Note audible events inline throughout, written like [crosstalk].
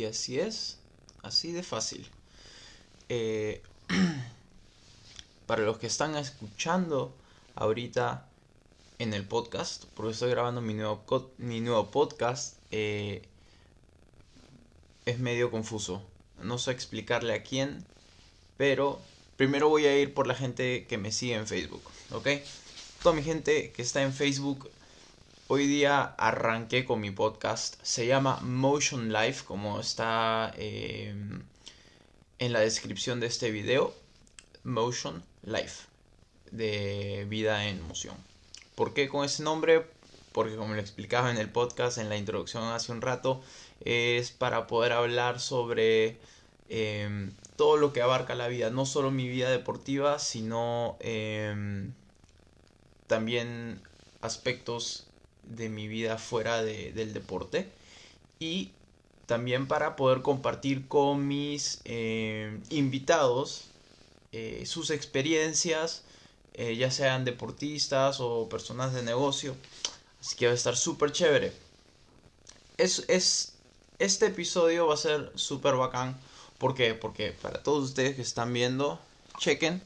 Y así es, así de fácil. Eh, [clears throat] para los que están escuchando ahorita en el podcast, porque estoy grabando mi nuevo, mi nuevo podcast, eh, es medio confuso. No sé explicarle a quién, pero primero voy a ir por la gente que me sigue en Facebook, ¿ok? Toda mi gente que está en Facebook, hoy día arranqué con mi podcast. Se llama Motion Life, como está eh, en la descripción de este video. Motion Life, de vida en moción. ¿Por qué con ese nombre? Porque como lo explicaba en el podcast, en la introducción hace un rato, es para poder hablar sobre em, todo lo que abarca la vida, no solo mi vida deportiva, sino em, también aspectos de mi vida fuera del deporte y también para poder compartir con mis em, invitados eh, sus experiencias, eh, ya sean deportistas o personas de negocio. Así que va a estar súper chévere. Es, es, este episodio va a ser súper bacán. ¿Por qué? Porque para todos ustedes que están viendo, chequen.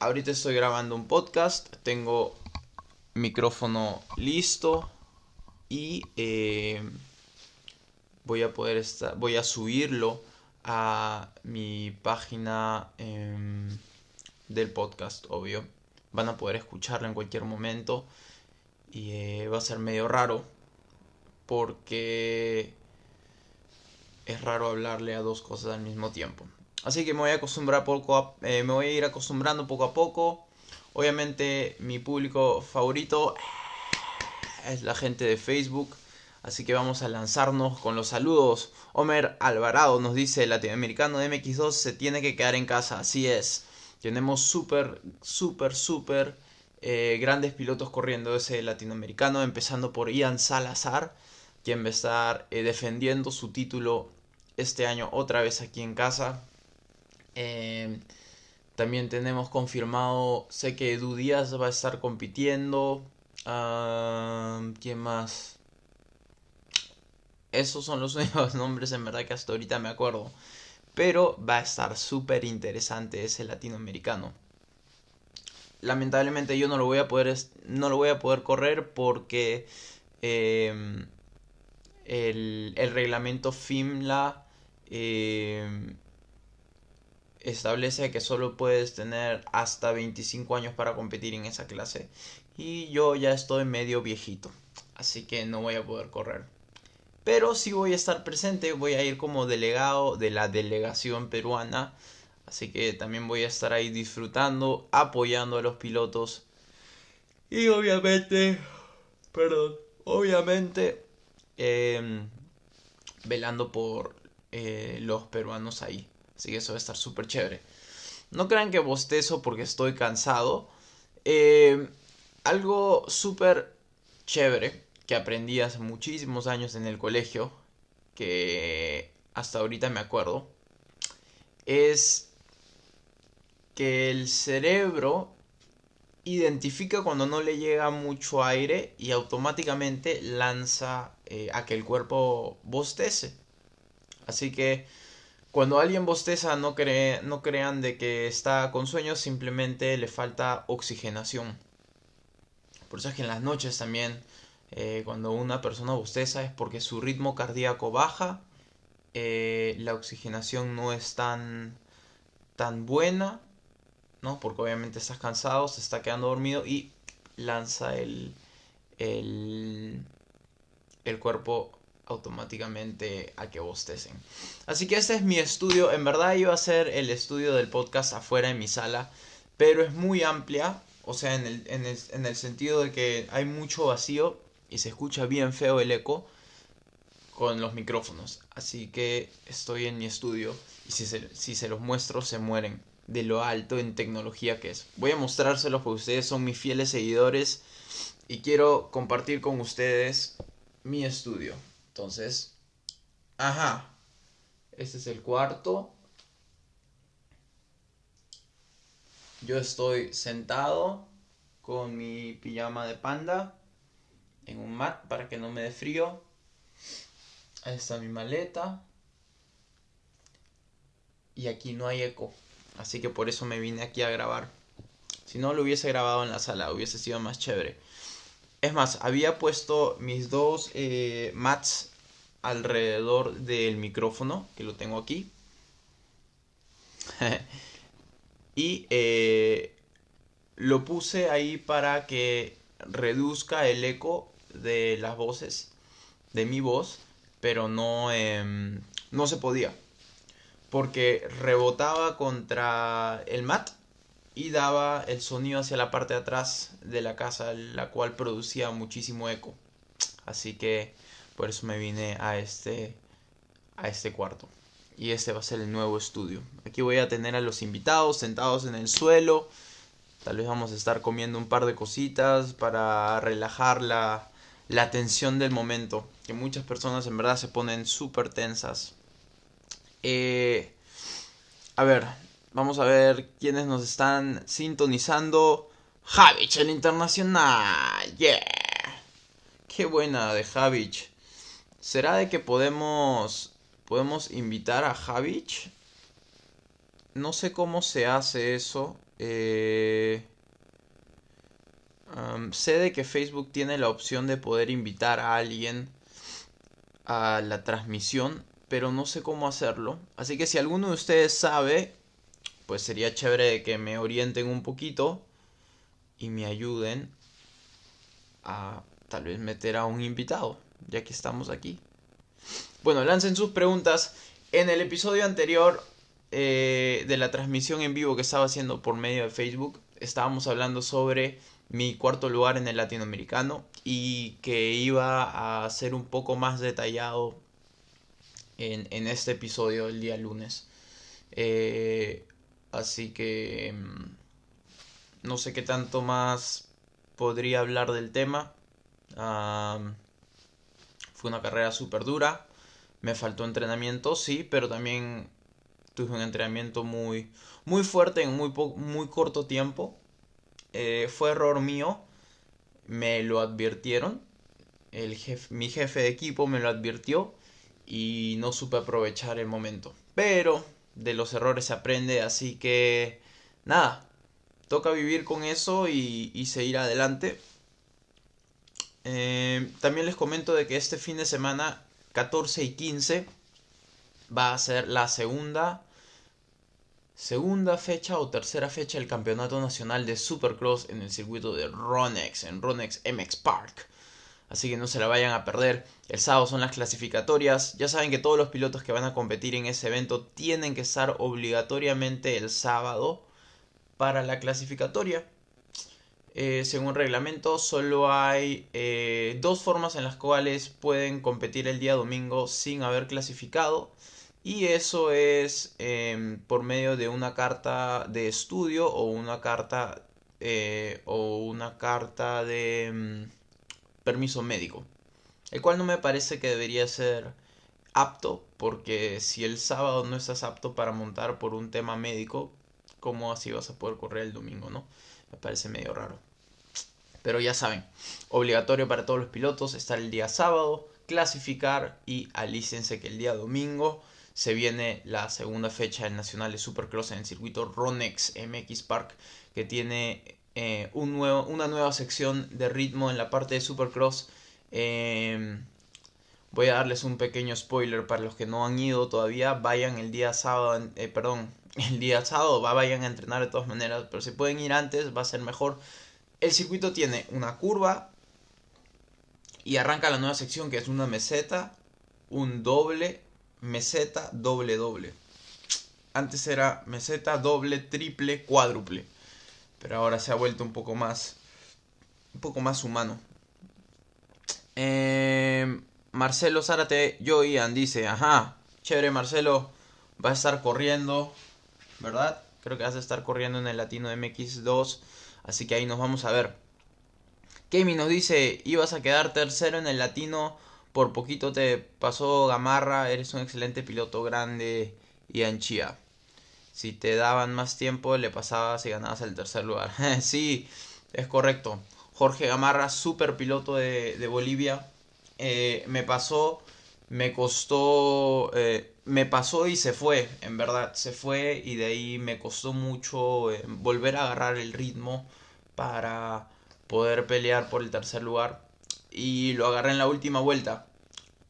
Ahorita estoy grabando un podcast. Tengo micrófono listo. Y eh, voy a poder estar. Voy a subirlo a mi página em, del podcast, obvio. Van a poder escucharlo en cualquier momento. Y eh, va a ser medio raro. Porque es raro hablarle a dos cosas al mismo tiempo. Así que me voy a acostumbrar poco eh, me voy a ir acostumbrando poco a poco. Obviamente mi público favorito es la gente de Facebook. Así que vamos a lanzarnos con los saludos. Homer Alvarado nos dice, el latinoamericano de MX2 se tiene que quedar en casa. Así es. Tenemos súper, súper, súper eh, grandes pilotos corriendo ese latinoamericano, empezando por Ian Salazar, quien va a estar eh, defendiendo su título este año otra vez aquí en casa. Eh, también tenemos confirmado, sé que Edu Díaz va a estar compitiendo. Ah, ¿Quién más? Esos son los [laughs] únicos nombres en verdad que hasta ahorita me acuerdo. Pero va a estar súper interesante ese latinoamericano. Lamentablemente yo no lo voy a poder, no lo voy a poder correr porque em, el, el, reglamento FIMLA em, establece que solo puedes tener hasta 25 años para competir en esa clase. Y yo ya estoy medio viejito. Así que no voy a poder correr. Pero sí voy a estar presente, voy a ir como delegado de la delegación peruana. Así que también voy a estar ahí disfrutando, apoyando a los pilotos. Y obviamente, perdón, obviamente, em, velando por eh, los peruanos ahí. Así que eso va a estar súper chévere. No crean que bostezo porque estoy cansado. Em, algo súper chévere que aprendí hace muchísimos años en el colegio, que hasta ahorita me acuerdo, es que el cerebro identifica cuando no le llega mucho aire y automáticamente lanza eh, a que el cuerpo bostece. Así que cuando alguien bosteza no, cree, no crean de que está con sueño, simplemente le falta oxigenación. Por eso es que en las noches también eh, cuando una persona bosteza es porque su ritmo cardíaco baja, eh, la oxigenación no es tan, tan buena, ¿no? Porque obviamente estás cansado, se está quedando dormido y lanza el, el, el cuerpo automáticamente a que bostecen. Así que este es mi estudio. En verdad iba a ser el estudio del podcast afuera en mi sala, pero es muy amplia. O sea, en el, en el, en el sentido de que hay mucho vacío y se escucha bien feo el eco con los micrófonos. Así que estoy en mi estudio y si se, si se los muestro se mueren de lo alto en tecnología que es. Voy a mostrárselos porque ustedes son mis fieles seguidores y quiero compartir con ustedes mi estudio. Entonces, ajá, este es el cuarto. Yo estoy sentado con mi pijama de panda en un mat para que no me dé frío. Ahí está mi maleta. Y aquí no hay eco. Así que por eso me vine aquí a grabar. Si no lo hubiese grabado en la sala, hubiese sido más chévere. Es más, había puesto mis dos eh, mats alrededor del micrófono, que lo tengo aquí. [laughs] y eh, lo puse ahí para que reduzca el eco de las voces, de mi voz, pero no, em, no se podía. Porque rebotaba contra el mat y daba el sonido hacia la parte de atrás de la casa, la cual producía muchísimo eco. Así que por eso me vine a este a este cuarto. Y este va a ser el nuevo estudio. Aquí voy a tener a los invitados sentados en el suelo. Tal vez vamos a estar comiendo un par de cositas para relajar la, la tensión del momento. Que muchas personas en verdad se ponen súper tensas. Eh, a ver, Vamos a ver quiénes nos están sintonizando. Javich, el internacional. Yeah. Qué buena de Javich. ¿Será de que podemos podemos invitar a Javich? No sé cómo se hace eso. Eh, sé de que Facebook tiene la opción de poder invitar a alguien a la transmisión, pero no sé cómo hacerlo. Así que si alguno de ustedes sabe, pues sería chévere que me orienten un poquito y me ayuden a tal vez meter a un invitado, ya que estamos aquí. Bueno, lancen sus preguntas. En el episodio anterior eh, de la transmisión en vivo que estaba haciendo por medio de Facebook, estábamos hablando sobre mi cuarto lugar en el latinoamericano y que iba a ser un poco más detallado en, en este episodio el día lunes. Eh, Así que mm, no sé qué tanto más podría hablar del tema. Fue una carrera súper dura. Me faltó entrenamiento, sí, pero también tuve un entrenamiento muy, muy fuerte en muy, muy corto tiempo. Eh, fue error mío. Me lo advirtieron. El mi jefe de equipo me lo advirtió y no supe aprovechar el momento. Pero de los errores se aprende, así que nada, toca vivir con eso y, seguir adelante. Eh, también les comento de que este fin de semana, 14 y 15, va a ser la segunda, segunda fecha o tercera fecha del Campeonato Nacional de Supercross en el circuito de Ronex, en Ronex MX Park así que no se la vayan a perder. El sábado son las clasificatorias. Ya saben que todos los pilotos que van a competir en ese evento tienen que estar obligatoriamente el sábado para la clasificatoria. Eh, según reglamento, solo hay eh, dos formas en las cuales pueden competir el día domingo sin haber clasificado. Y eso es em, por medio de una carta de estudio o una carta eh, o una carta de em, permiso médico, el cual no me parece que debería ser apto, porque si el sábado no estás apto para montar por un tema médico, ¿cómo así vas a poder correr el domingo, no? Me parece medio raro. Pero ya saben, obligatorio para todos los pilotos estar el día sábado, clasificar y alícense que el día domingo se viene la segunda fecha del Nacional de Supercross en el circuito Ronex MX Park que tiene eh, un nuevo, una nueva sección de ritmo en la parte de Supercross. Em, voy a darles un pequeño spoiler para los que no han ido todavía. Vayan el día sábado, eh, perdón, el día sábado, vayan a entrenar de todas maneras. Pero si pueden ir antes, va a ser mejor. El circuito tiene una curva y arranca la nueva sección que es una meseta, un doble, meseta, doble, doble. Antes era meseta, doble, triple, cuádruple pero ahora se ha vuelto un poco más, un poco más humano. Eh, Marcelo Zárate, yo Ian, dice, ajá, chévere Marcelo, va a estar corriendo, ¿verdad? Creo que vas a estar corriendo en el Latino MX2, así que ahí nos vamos a ver. Kemi nos dice, ibas a quedar tercero en el Latino, por poquito te pasó Gamarra, eres un excelente piloto grande y anchía si te daban más tiempo le pasabas y ganabas el tercer lugar. [laughs] sí, es correcto. Jorge Gamarra, super piloto de, Bolivia. Eh, me pasó me costó, eh, me pasó y se fue, en verdad, se fue y de ahí me costó mucho eh, volver a agarrar el ritmo para poder pelear por el tercer lugar y lo agarré en la última vuelta.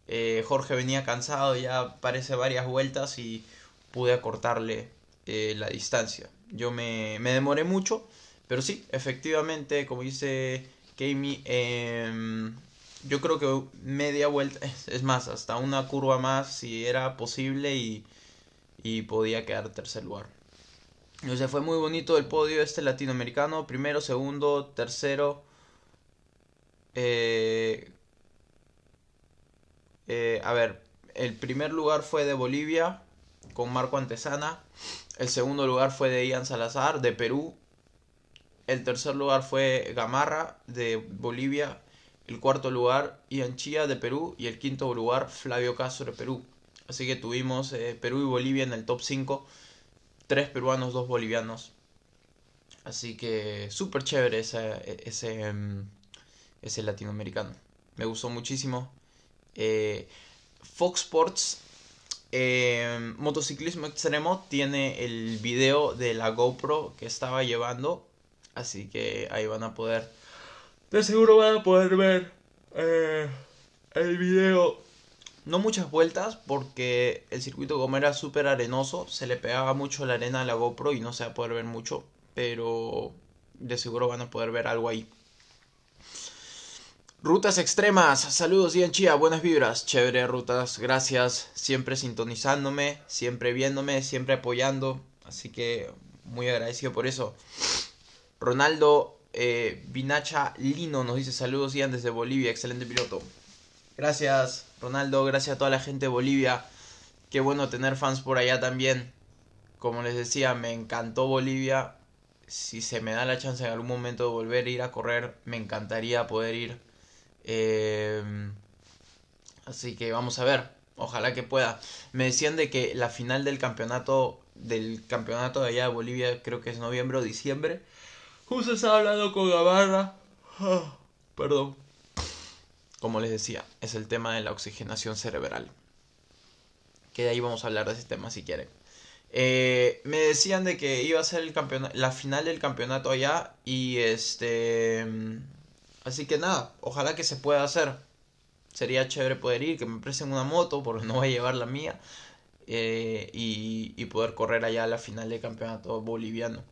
Eh, Jorge venía cansado ya parece varias vueltas y pude acortarle la distancia. Yo me, me, demoré mucho, pero sí, efectivamente, como dice Kami, eh, yo creo que media vuelta, [laughs] es más, hasta una curva más si era posible y, y podía quedar tercer lugar. O sea, fue muy bonito el podio este latinoamericano, primero, segundo, tercero. Eh, eh, a ver, el primer lugar fue de Bolivia con Marco Antesana. El segundo lugar fue de Ian Salazar de Perú. El tercer lugar fue Gamarra de Bolivia el cuarto lugar Ian Chía de Perú y el quinto lugar Flavio Castro de Perú. Así que tuvimos eh, Perú y Bolivia en el top 5, tres peruanos, dos bolivianos. Así que súper chévere ese, ese, em, ese, latinoamericano. Me gustó muchísimo. Eh, Fox Sports em, Motociclismo Extremo tiene el video de la GoPro que estaba llevando. Así que ahí van a poder de seguro van a poder ver eh, el video. No muchas vueltas porque el circuito como era súper arenoso, se le pegaba mucho la arena a la GoPro y no se va a poder ver mucho, pero de seguro van a poder ver algo ahí. Rutas extremas, saludos Ian Chía, buenas vibras, chévere rutas, gracias, siempre sintonizándome, siempre viéndome, siempre apoyando, así que muy agradecido por eso. Ronaldo eh, Vinacha Lino nos dice saludos Ian desde Bolivia, excelente piloto. Gracias Ronaldo, gracias a toda la gente de Bolivia. Qué bueno tener fans por allá también. Como les decía, me encantó Bolivia. Si se me da la chance en algún momento de volver a ir a correr, me encantaría poder ir. Eh, así que vamos a ver. Ojalá que pueda. Me decían de que la final del campeonato del campeonato de allá de Bolivia creo que es noviembre o diciembre Justo estaba hablando con Gamarra. Ah, perdón. Como les decía, es el tema de la oxigenación cerebral. Que de ahí vamos a hablar de ese tema si quieren. Eh, me decían de que iba a ser la final del campeonato allá y este... Así que nada, ojalá que se pueda hacer. Sería chévere poder ir, que me presten una moto porque no voy a llevar la mía. Eh, y, y poder correr allá a la final del campeonato boliviano.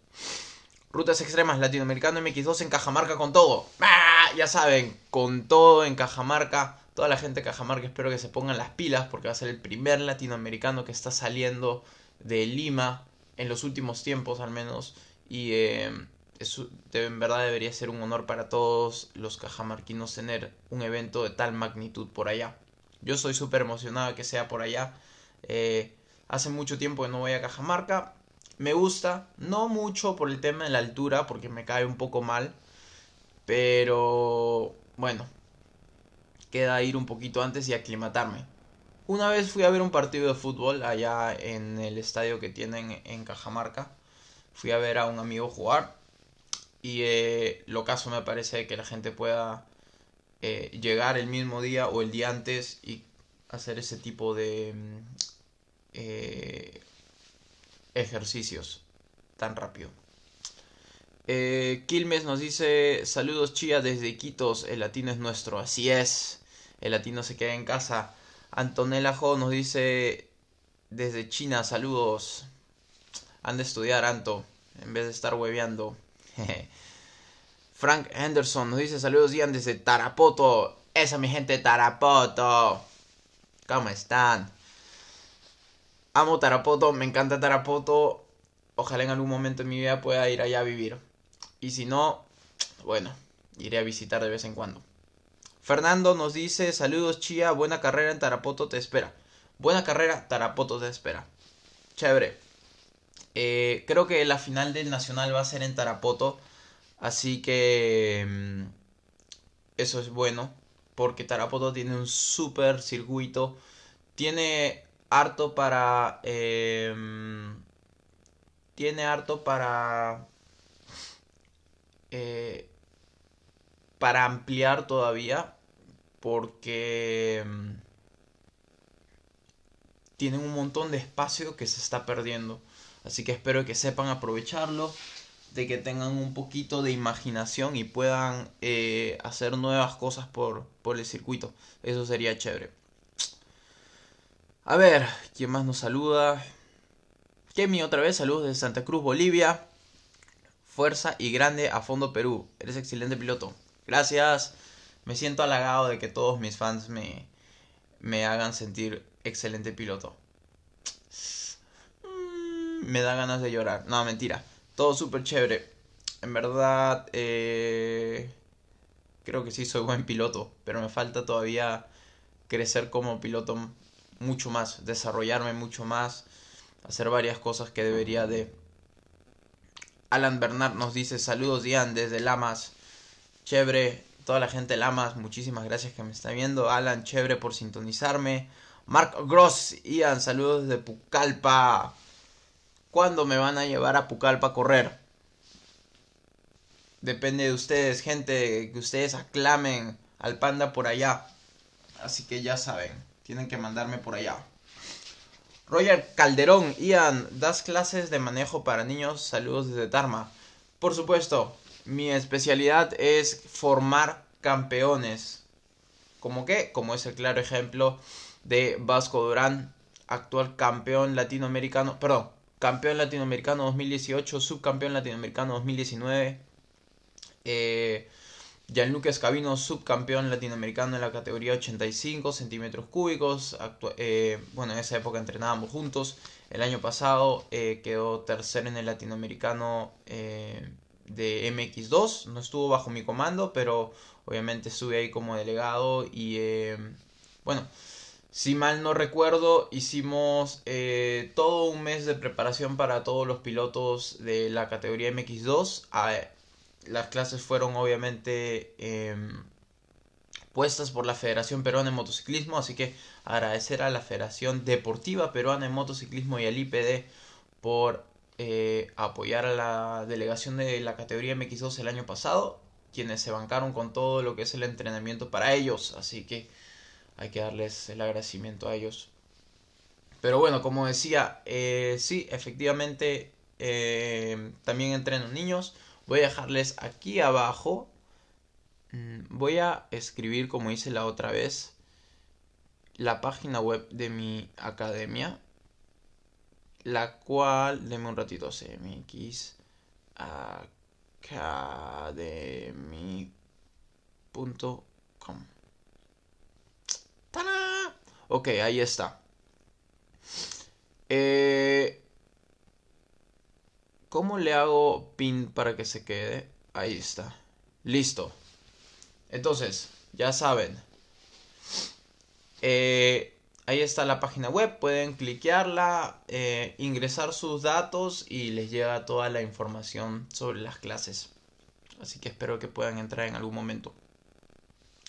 Rutas extremas latinoamericano MX2 en Cajamarca con todo. ¡Ah! Ya saben, con todo en Cajamarca. Toda la gente de Cajamarca espero que se pongan las pilas porque va a ser el primer latinoamericano que está saliendo de Lima en los últimos tiempos al menos. Y eh, en verdad debería ser un honor para todos los cajamarquinos tener un evento de tal magnitud por allá. Yo estoy súper emocionado que sea por allá. Eh, hace mucho tiempo que no voy a Cajamarca me gusta, no mucho por el tema de la altura, porque me cae un poco mal. Pero bueno, queda ir un poquito antes y aclimatarme. Una vez fui a ver un partido de fútbol allá en el estadio que tienen en Cajamarca. Fui a ver a un amigo jugar. Y eh, lo caso me parece que la gente pueda eh, llegar el mismo día o el día antes y hacer ese tipo de mm, eh, ejercicios tan rápido. Eh, Quilmes nos dice saludos chía desde Quitos, el latino es nuestro, así es, el latino se queda en casa. Antonella Jo nos dice desde China saludos, han de estudiar Anto, en vez de estar hueveando. [laughs] Frank Henderson nos dice saludos Ian desde Tarapoto, esa mi gente Tarapoto, ¿cómo están? Amo Tarapoto, me encanta Tarapoto. Ojalá en algún momento en mi vida pueda ir allá a vivir. Y si no, bueno, iré a visitar de vez en cuando. Fernando nos dice, saludos Chía, buena carrera en Tarapoto te espera. Buena carrera, Tarapoto te espera. Chévere. Eh, creo que la final del Nacional va a ser en Tarapoto. Así que mm, eso es bueno. Porque Tarapoto tiene un super circuito. Tiene harto para... Em, tiene harto para... Eh, para ampliar todavía porque em, tienen un montón de espacio que se está perdiendo. Así que espero que sepan aprovecharlo, de que tengan un poquito de imaginación y puedan eh, hacer nuevas cosas por, por el circuito. Eso sería chévere. A ver, ¿quién más nos saluda? Kemi otra vez, saludos desde Santa Cruz, Bolivia. Fuerza y grande a fondo Perú. Eres excelente piloto. Gracias. Me siento halagado de que todos mis fans me, me hagan sentir excelente piloto. Mm, me da ganas de llorar. No, mentira. Todo súper chévere. En verdad, eh, creo que sí soy buen piloto, pero me falta todavía crecer como piloto mucho más, desarrollarme mucho más, hacer varias cosas que debería de. Alan Bernard nos dice saludos Ian desde Lamas. Chévere, toda la gente de Lamas, muchísimas gracias que me está viendo. Alan, chévere por sintonizarme. Mark Gross, Ian, saludos desde Pucallpa. ¿Cuándo me van a llevar a Pucallpa a correr? Depende de ustedes, gente, que ustedes aclamen al panda por allá. Así que ya saben, tienen que mandarme por allá. Roger Calderón, Ian, das clases de manejo para niños, saludos desde Tarma. Por supuesto, mi especialidad es formar campeones. ¿Cómo qué? Como es el claro ejemplo de Vasco Durán, actual campeón latinoamericano, perdón, campeón latinoamericano 2018, subcampeón latinoamericano 2019. Eh, Gianluca Escabino, subcampeón latinoamericano en la categoría 85 centímetros cúbicos. Eh, bueno, en esa época entrenábamos juntos. El año pasado eh, quedó tercero en el latinoamericano eh, de MX2. No estuvo bajo mi comando, pero obviamente estuve ahí como delegado. Y bueno, si mal no recuerdo, hicimos todo un mes de preparación para todos los pilotos de la categoría MX2 las clases fueron obviamente em, puestas por la Federación Peruana de Motociclismo, así que agradecer a la Federación Deportiva Peruana de Motociclismo y al IPD por eh, apoyar a la delegación de la categoría MX2 el año pasado, quienes se bancaron con todo lo que es el entrenamiento para ellos, así que hay que darles el agradecimiento a ellos. Pero bueno, como decía, eh, sí, efectivamente eh, también entreno niños. Voy a dejarles aquí abajo. Mm, voy a escribir como hice la otra vez la página web de mi academia. La cual, deme un ratito, cmx academy.com. Ok, ahí está. Eh, ¿Cómo le hago pin para que se quede? Ahí está. Listo. Entonces, ya saben. Eh, ahí está la página web. Pueden cliquearla, eh, ingresar sus datos y les llega toda la información sobre las clases. Así que espero que puedan entrar en algún momento.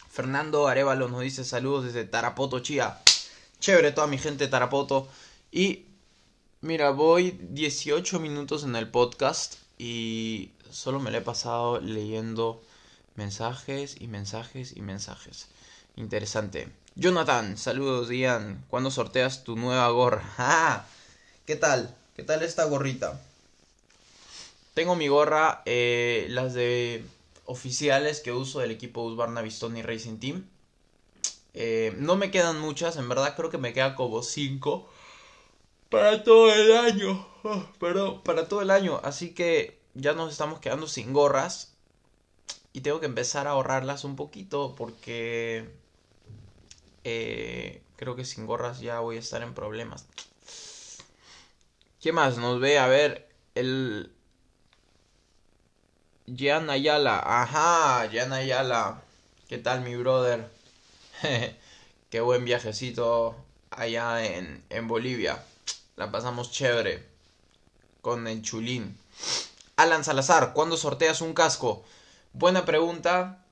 Fernando Arevalo nos dice saludos desde Tarapoto, Chía. Chévere toda mi gente Tarapoto. Y Mira, voy 18 minutos en el podcast y solo me lo he pasado leyendo mensajes y mensajes y mensajes. Interesante. Jonathan, saludos, Ian. ¿Cuándo sorteas tu nueva gorra? [laughs] ¡Ah! ¿Qué tal? ¿Qué tal esta gorrita? Tengo mi gorra, eh, las de oficiales que uso del equipo Husqvarna Vistoni Racing Team. Eh, no me quedan muchas, en verdad creo que me quedan como 5 para todo el año. Oh, perdón, para todo el año. Así que ya nos estamos quedando sin gorras. Y tengo que empezar a ahorrarlas un poquito porque eh, creo que sin gorras ya voy a estar en problemas. ¿Qué más nos ve? A ver, el... Jan Ayala. Ajá, Jan Ayala. ¿Qué tal mi brother? [laughs] Qué buen viajecito allá en, en Bolivia. La pasamos chévere. Con el chulín. Alan Salazar, ¿cuándo sorteas un casco? Buena pregunta.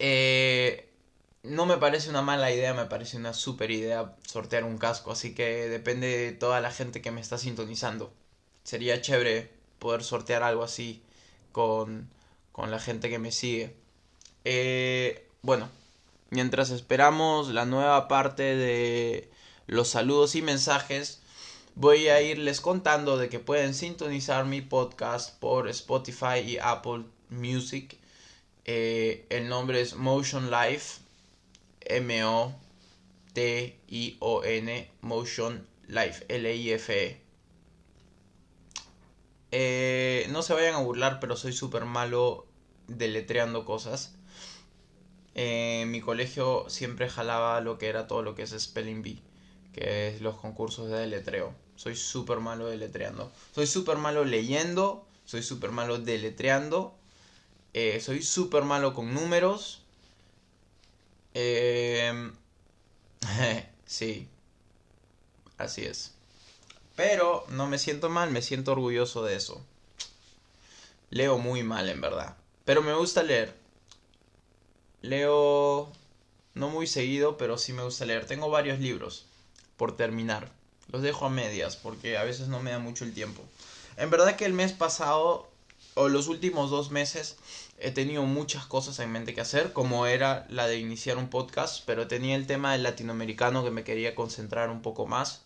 Eh, no me parece una mala idea, me parece una super idea sortear un casco. Así que depende de toda la gente que me está sintonizando. Sería chévere poder sortear algo así con, con la gente que me sigue. Eh, bueno, mientras esperamos la nueva parte de los saludos y mensajes, voy a irles contando de que pueden sintonizar mi podcast por Spotify y Apple Music. Eh, el nombre es Motion Life, M-O-T-I-O-N, Motion Life, L-I-F-E. Eh, no se vayan a burlar, pero soy súper malo deletreando cosas. En mi colegio siempre jalaba lo que era todo lo que es Spelling Bee, que es los concursos de deletreo. Soy súper malo deletreando. Soy súper malo leyendo, soy súper malo deletreando, eh, soy súper malo con números. Eh, [laughs] sí, así es. Pero no me siento mal, me siento orgulloso de eso. Leo muy mal, en verdad. Pero me gusta leer. Leo no muy seguido, pero sí me gusta leer. Tengo varios libros por terminar. Los dejo a medias porque a veces no me da mucho el tiempo. En verdad que el mes pasado o los últimos dos meses he tenido muchas cosas en mente que hacer, como era la de iniciar un podcast, pero tenía el tema del latinoamericano que me quería concentrar un poco más.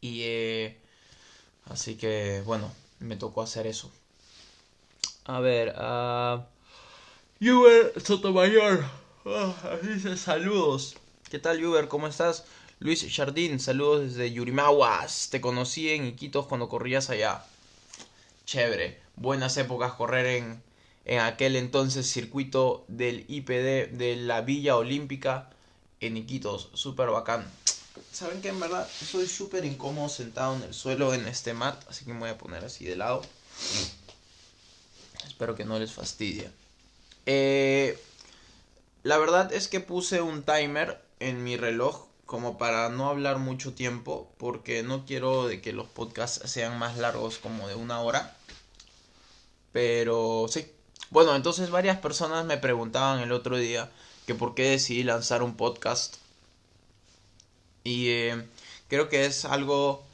Y eh, así que bueno, me tocó hacer eso. A ver, uh, Uber Sotomayor, uh, dice saludos. ¿Qué tal Uber? ¿Cómo estás? Luis Jardín, saludos desde Yurimaguas. Te conocí en Iquitos cuando corrías allá. Chévere. Buenas épocas correr en, en aquel entonces circuito del IPD de la Villa Olímpica en Iquitos. Súper bacán. Saben que en verdad soy súper incómodo sentado en el suelo en este mat, así que me voy a poner así de lado. Espero que no les fastidie. Eh, la verdad es que puse un timer en mi reloj como para no hablar mucho tiempo porque no quiero de que los podcasts sean más largos como de una hora. Pero sí. Bueno, entonces varias personas me preguntaban el otro día que por qué decidí lanzar un podcast y eh, creo que es algo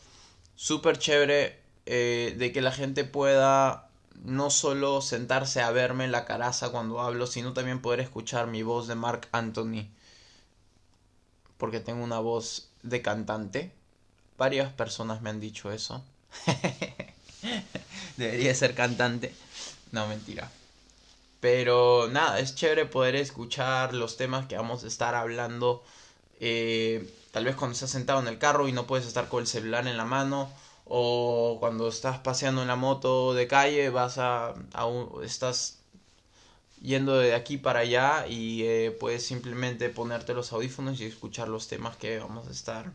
súper chévere eh, de que la gente pueda no solo sentarse a verme en la caraza cuando hablo, sino también poder escuchar mi voz de Mark Anthony. Porque tengo una voz de cantante. Varias personas me han dicho eso. [laughs] Debería ser cantante. No, mentira. Pero nada, es chévere poder escuchar los temas que vamos a estar hablando. Eh, Tal vez cuando estás sentado en el carro y no puedes estar con el celular en la mano. O cuando estás paseando en la moto de calle, vas a, estás yendo de aquí para allá y eh, puedes simplemente ponerte los audífonos y escuchar los temas que vamos a estar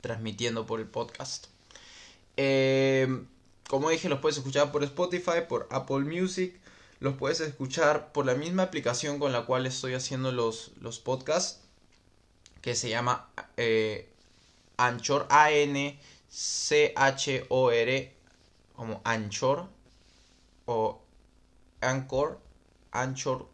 transmitiendo por el podcast. Eh, como dije, los puedes escuchar por Spotify, por Apple Music, los puedes escuchar por la misma aplicación con la cual estoy haciendo los, los podcasts que se llama eh, Anchor, A-N-C-H-O-R, como Anchor, o Anchor, Anchor.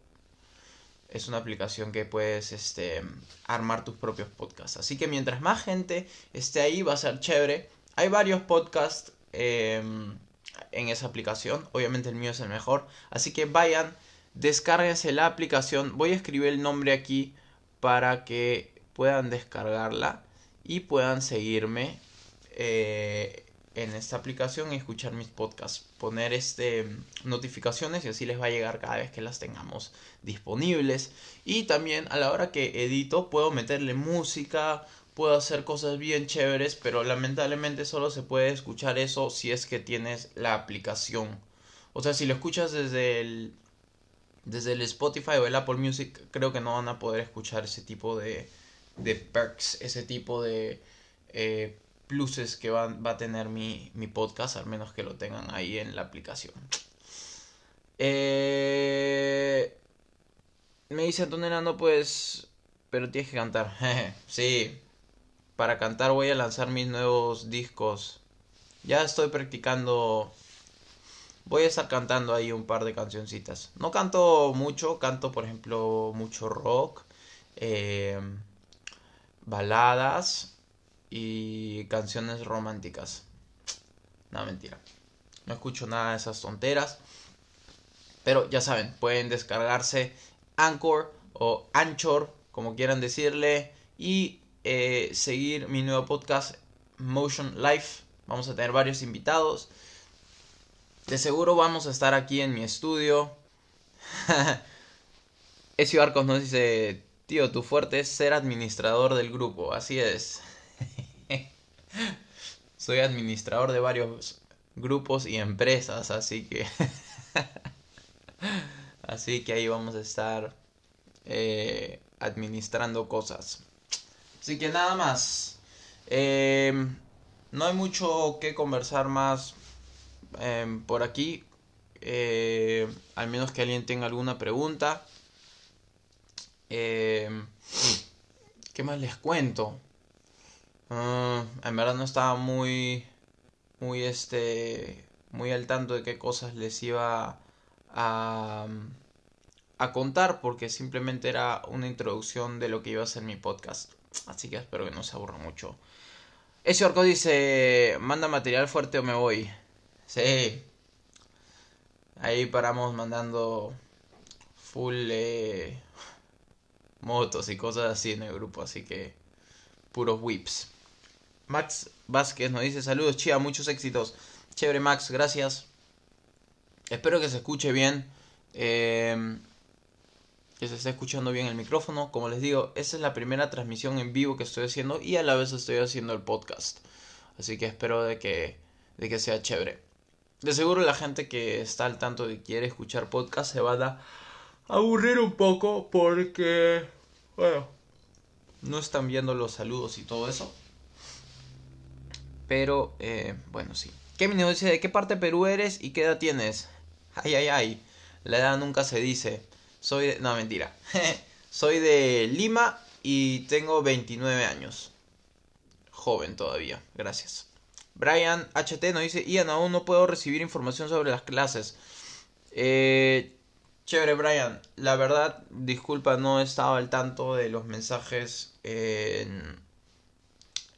Es una aplicación que puedes este, armar tus propios podcasts. Así que mientras más gente esté ahí va a ser chévere. Hay varios podcasts em, en esa aplicación. Obviamente el mío es el mejor. Así que vayan, descárguense la aplicación. Voy a escribir el nombre aquí para que puedan descargarla y puedan seguirme eh, en esta aplicación y escuchar mis podcasts. Poner este, notificaciones y así les va a llegar cada vez que las tengamos disponibles. Y también a la hora que edito puedo meterle música, puedo hacer cosas bien chéveres, pero lamentablemente solo se puede escuchar eso si es que tienes la aplicación. O sea, si lo escuchas desde el desde el Spotify o el Apple Music, creo que no van a poder escuchar ese tipo de, de perks, ese tipo de eh, pluses que va, va a tener mi, mi, podcast, al menos que lo tengan ahí en la aplicación. Eh, me dice Antonella, no pues, pero tienes que cantar. [laughs] sí, para cantar voy a lanzar mis nuevos discos. Ya estoy practicando. Voy a estar cantando ahí un par de cancioncitas. No canto mucho, canto por ejemplo mucho rock. Eh, baladas y canciones románticas. No, mentira. No escucho nada de esas tonteras. Pero ya saben, pueden descargarse Anchor o Anchor, como quieran decirle, y eh, seguir mi nuevo podcast Motion Life. Vamos a tener varios invitados. De seguro vamos a estar aquí en mi estudio. [laughs] Ezio Arcos nos dice, tío, tu fuerte es ser administrador del grupo. Así es. Soy administrador de varios grupos y empresas, así que... [laughs] así que ahí vamos a estar eh, administrando cosas. Así que nada más. Em, no hay mucho que conversar más em, por aquí. Eh, al menos que alguien tenga alguna pregunta. Em, ¿Qué más les cuento? Ah, en verdad no estaba muy, muy este, muy al tanto de qué cosas les iba a, a contar porque simplemente era una introducción de lo que iba a ser mi podcast. Así que espero que no se aburra mucho. Ese orco dice, manda material fuerte o me voy. Sí. Ahí paramos mandando full eh, motos y cosas así en el grupo, así que puros whips. Max Vázquez nos dice saludos, chía, muchos éxitos. Chévere Max, gracias. Espero que se escuche bien. Eh, que se esté escuchando bien el micrófono. Como les digo, esa es la primera transmisión en vivo que estoy haciendo y a la vez estoy haciendo el podcast. Así que espero de que, de que sea chévere. De seguro la gente que está al tanto que quiere escuchar podcast se va a aburrir un poco porque, bueno, no están viendo los saludos y todo eso. Pero, eh, bueno, sí. Kevin dice, ¿de qué parte de Perú eres y qué edad tienes? Ay, ay, ay. La edad nunca se dice. Soy de... No, mentira. [laughs] Soy de Lima y tengo 29 años. Joven todavía. Gracias. Brian HT nos dice, Ian, aún no puedo recibir información sobre las clases. Eh, chévere, Brian. La verdad, disculpa, no estaba al tanto de los mensajes en,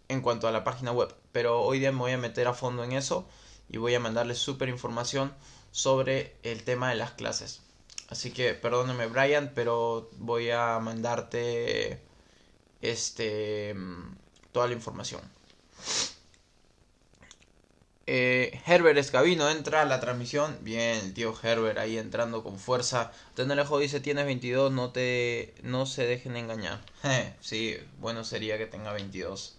en cuanto a la página web. Pero hoy día me voy a meter a fondo en eso y voy a mandarles súper información sobre el tema de las clases. Así que perdóname Brian, pero voy a mandarte este toda la información. Eh, Herbert Escabino entra a la transmisión. Bien, el tío Herbert ahí entrando con fuerza. Tenelejo dice tienes 22, no te no se dejen engañar. [laughs] sí, bueno sería que tenga 22.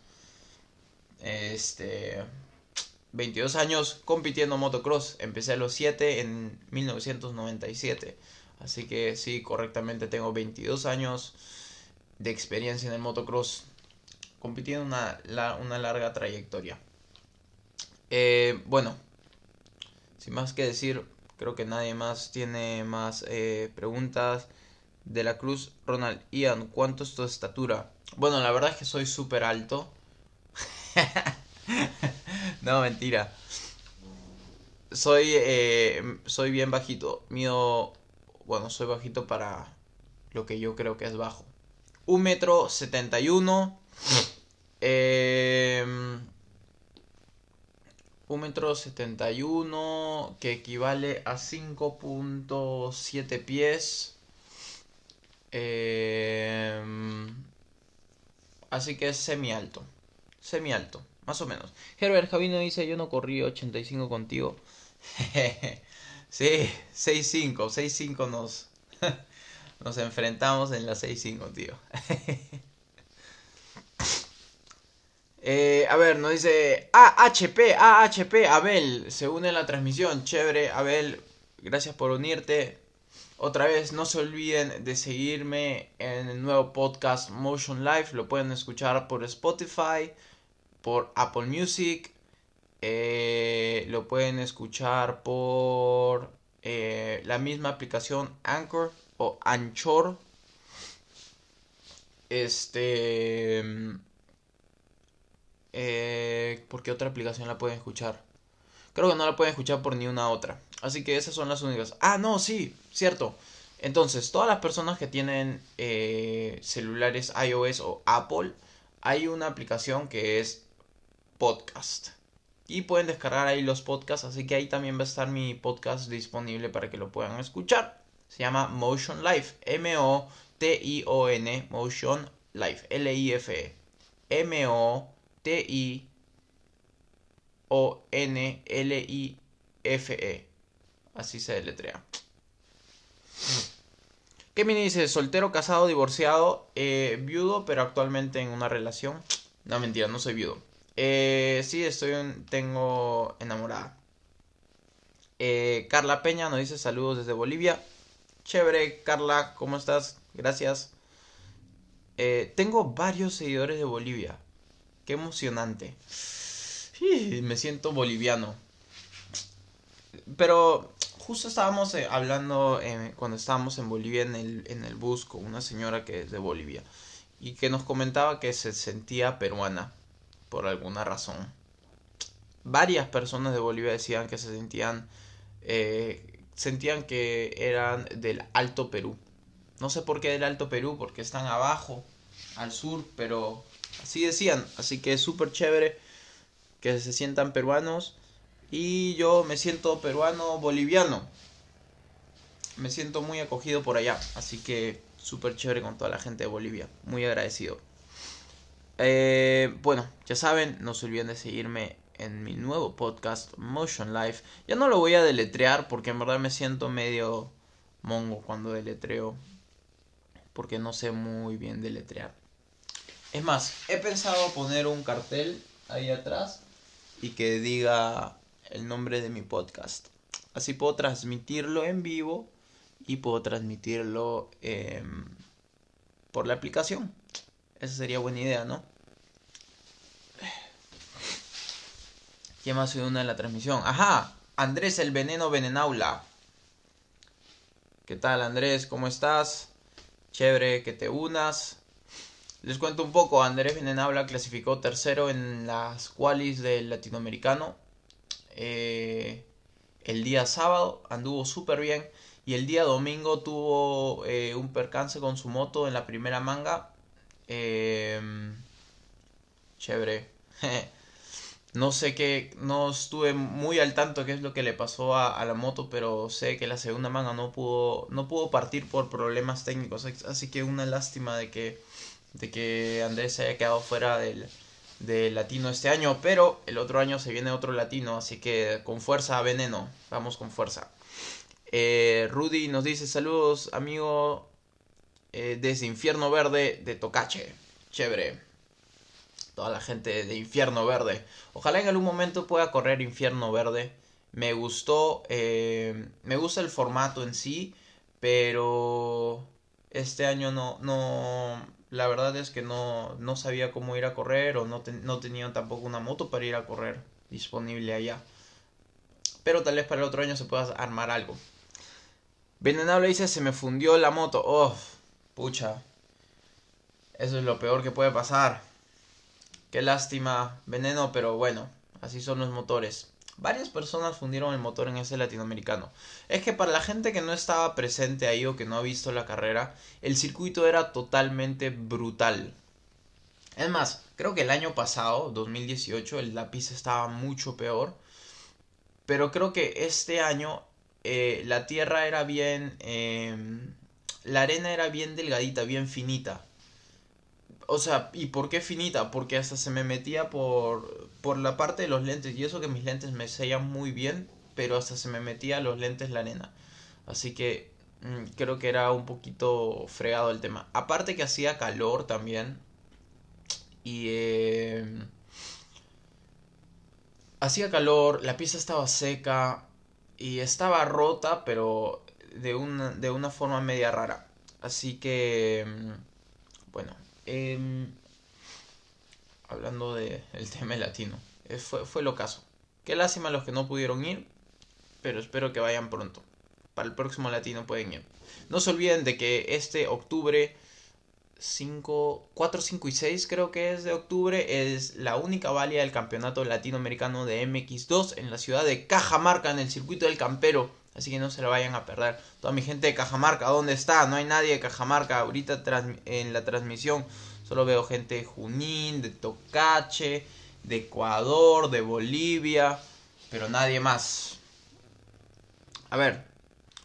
Este 22 años compitiendo motocross. Empecé a los 7 en 1997. Así que sí, correctamente tengo 22 años de experiencia en el motocross, compitiendo una, una larga trayectoria. Eh, bueno, sin más que decir, creo que nadie más tiene más eh, preguntas. De la Cruz, Ronald, Ian, ¿cuánto es tu estatura? Bueno, la verdad es que soy súper alto. [laughs] no, mentira. Soy, eh, soy bien bajito. Mido bueno, soy bajito para lo que yo creo que es bajo. Un metro setenta y uno. Em, un metro setenta y uno que equivale a 5.7 pies. Em, así que es semi alto. Semi alto, más o menos. Herbert Javino dice, yo no corrí 85 contigo. [laughs] Sí, 6-5, 6-5 nos, [laughs] nos enfrentamos en la 6-5, tío. [laughs] eh, a ver, nos dice AHP, AHP, Abel, se une la transmisión, chévere, Abel, gracias por unirte. Otra vez, no se olviden de seguirme en el nuevo podcast Motion Life, lo pueden escuchar por Spotify, por Apple Music, eh, lo pueden escuchar por eh, la misma aplicación Anchor o Anchor. Este... Eh, ¿Por qué otra aplicación la pueden escuchar? Creo que no la pueden escuchar por ni una otra. Así que esas son las únicas. Ah, no, sí, cierto. Entonces, todas las personas que tienen celulares iOS o Apple, hay una aplicación que es podcast y pueden descargar ahí los podcasts, así que ahí también va a estar mi podcast disponible para que lo puedan escuchar. Se llama Motion Life, M-O-T-I-O-N, Motion Life, L-I-F-E. M-O-T-I-O-N-L-I-F-E. Así se deletrea. ¿Qué me dice? Soltero, casado, divorciado, eh, viudo, pero actualmente en una relación. No, mentira, no soy viudo. Eh, sí, estoy tengo enamorada. Eh, Carla Peña nos dice saludos desde Bolivia. Chévere, Carla, ¿cómo estás? Gracias. Eh, tengo varios seguidores de Bolivia. Qué emocionante. me siento boliviano. Pero justo estábamos eh, hablando cuando estábamos en Bolivia en el, en el bus con una señora que es de Bolivia y que nos comentaba que se sentía peruana por alguna razón. Varias personas de Bolivia decían que se sentían eh, sentían que eran del Alto Perú. No sé por qué del Alto Perú, porque están abajo, al sur, pero así decían. Así que es súper chévere que se sientan peruanos. Y yo me siento peruano boliviano. Me siento muy acogido por allá. Así que súper chévere con toda la gente de Bolivia. Muy agradecido. Eh, bueno, ya saben, no se olviden de seguirme en mi nuevo podcast Motion Life. Ya no lo voy a deletrear porque en verdad me siento medio mongo cuando deletreo. Porque no sé muy bien deletrear. Es más, he pensado poner un cartel ahí atrás y que diga el nombre de mi podcast. Así puedo transmitirlo en vivo y puedo transmitirlo em, por la aplicación. Esa sería buena idea, ¿no? ¿Quién más se une en la transmisión? Ajá, Andrés el Veneno Venenaula. ¿Qué tal Andrés? ¿Cómo estás? Chévere que te unas. Les cuento un poco, Andrés Venenaula clasificó tercero en las qualis del latinoamericano. Eh, el día sábado anduvo súper bien. Y el día domingo tuvo eh, un percance con su moto en la primera manga. Eh, chévere. [laughs] No sé qué, no estuve muy al tanto qué es lo que le pasó a, la moto, pero sé que la segunda manga no pudo, no pudo partir por problemas técnicos. Así que una lástima de que, de que Andrés se haya quedado fuera del, latino este año, pero el otro año se viene otro latino, así que con fuerza, veneno, vamos con fuerza. Eh, Rudy nos dice saludos, amigo, eh, desde Infierno Verde de Tocache. Chévere toda la gente de Infierno Verde. Ojalá en algún momento pueda correr Infierno Verde. Me gustó, eh, me gusta el formato en sí, pero este año no, no, la verdad es que no, no sabía cómo ir a correr o no, no tenía tampoco una moto para ir a correr disponible allá. Pero tal vez para el otro año se pueda armar algo. Venenable dice, se me fundió la moto. Oh, pucha. Eso es lo peor que puede pasar. Qué lástima, veneno, pero bueno, así son los motores. Varias personas fundieron el motor en ese latinoamericano. Es que para la gente que no estaba presente ahí o que no ha visto la carrera, el circuito era totalmente brutal. Es más, creo que el año pasado, 2018, la pista estaba mucho peor. Pero creo que este año eh, la tierra era bien... Em, la arena era bien delgadita, bien finita. O sea, ¿y por qué finita? Porque hasta se me metía por, por la parte de los lentes. Y eso que mis lentes me sellan muy bien, pero hasta se me metía los lentes la arena. Así que mm, creo que era un poquito fregado el tema. Aparte que hacía calor también. Y... Em, hacía calor, la pieza estaba seca y estaba rota, pero de una, de una forma media rara. Así que... Em, bueno, Em, hablando del [laughs] tema latino, eh, fue, fue lo caso. Qué lástima los que no pudieron ir, pero espero que vayan pronto. Para el próximo latino pueden ir. No se olviden de que este octubre 5, 4, 5 y 6 creo que es de octubre es la única válida del campeonato latinoamericano de MX2 en la ciudad de Cajamarca en el circuito del Campero. Así que no se lo vayan a perder. Toda mi gente de Cajamarca, ¿dónde está? No hay nadie de Cajamarca ahorita en la transmisión. Solo veo gente de Junín, de Tocache, de Ecuador, de Bolivia, pero nadie más. A ver,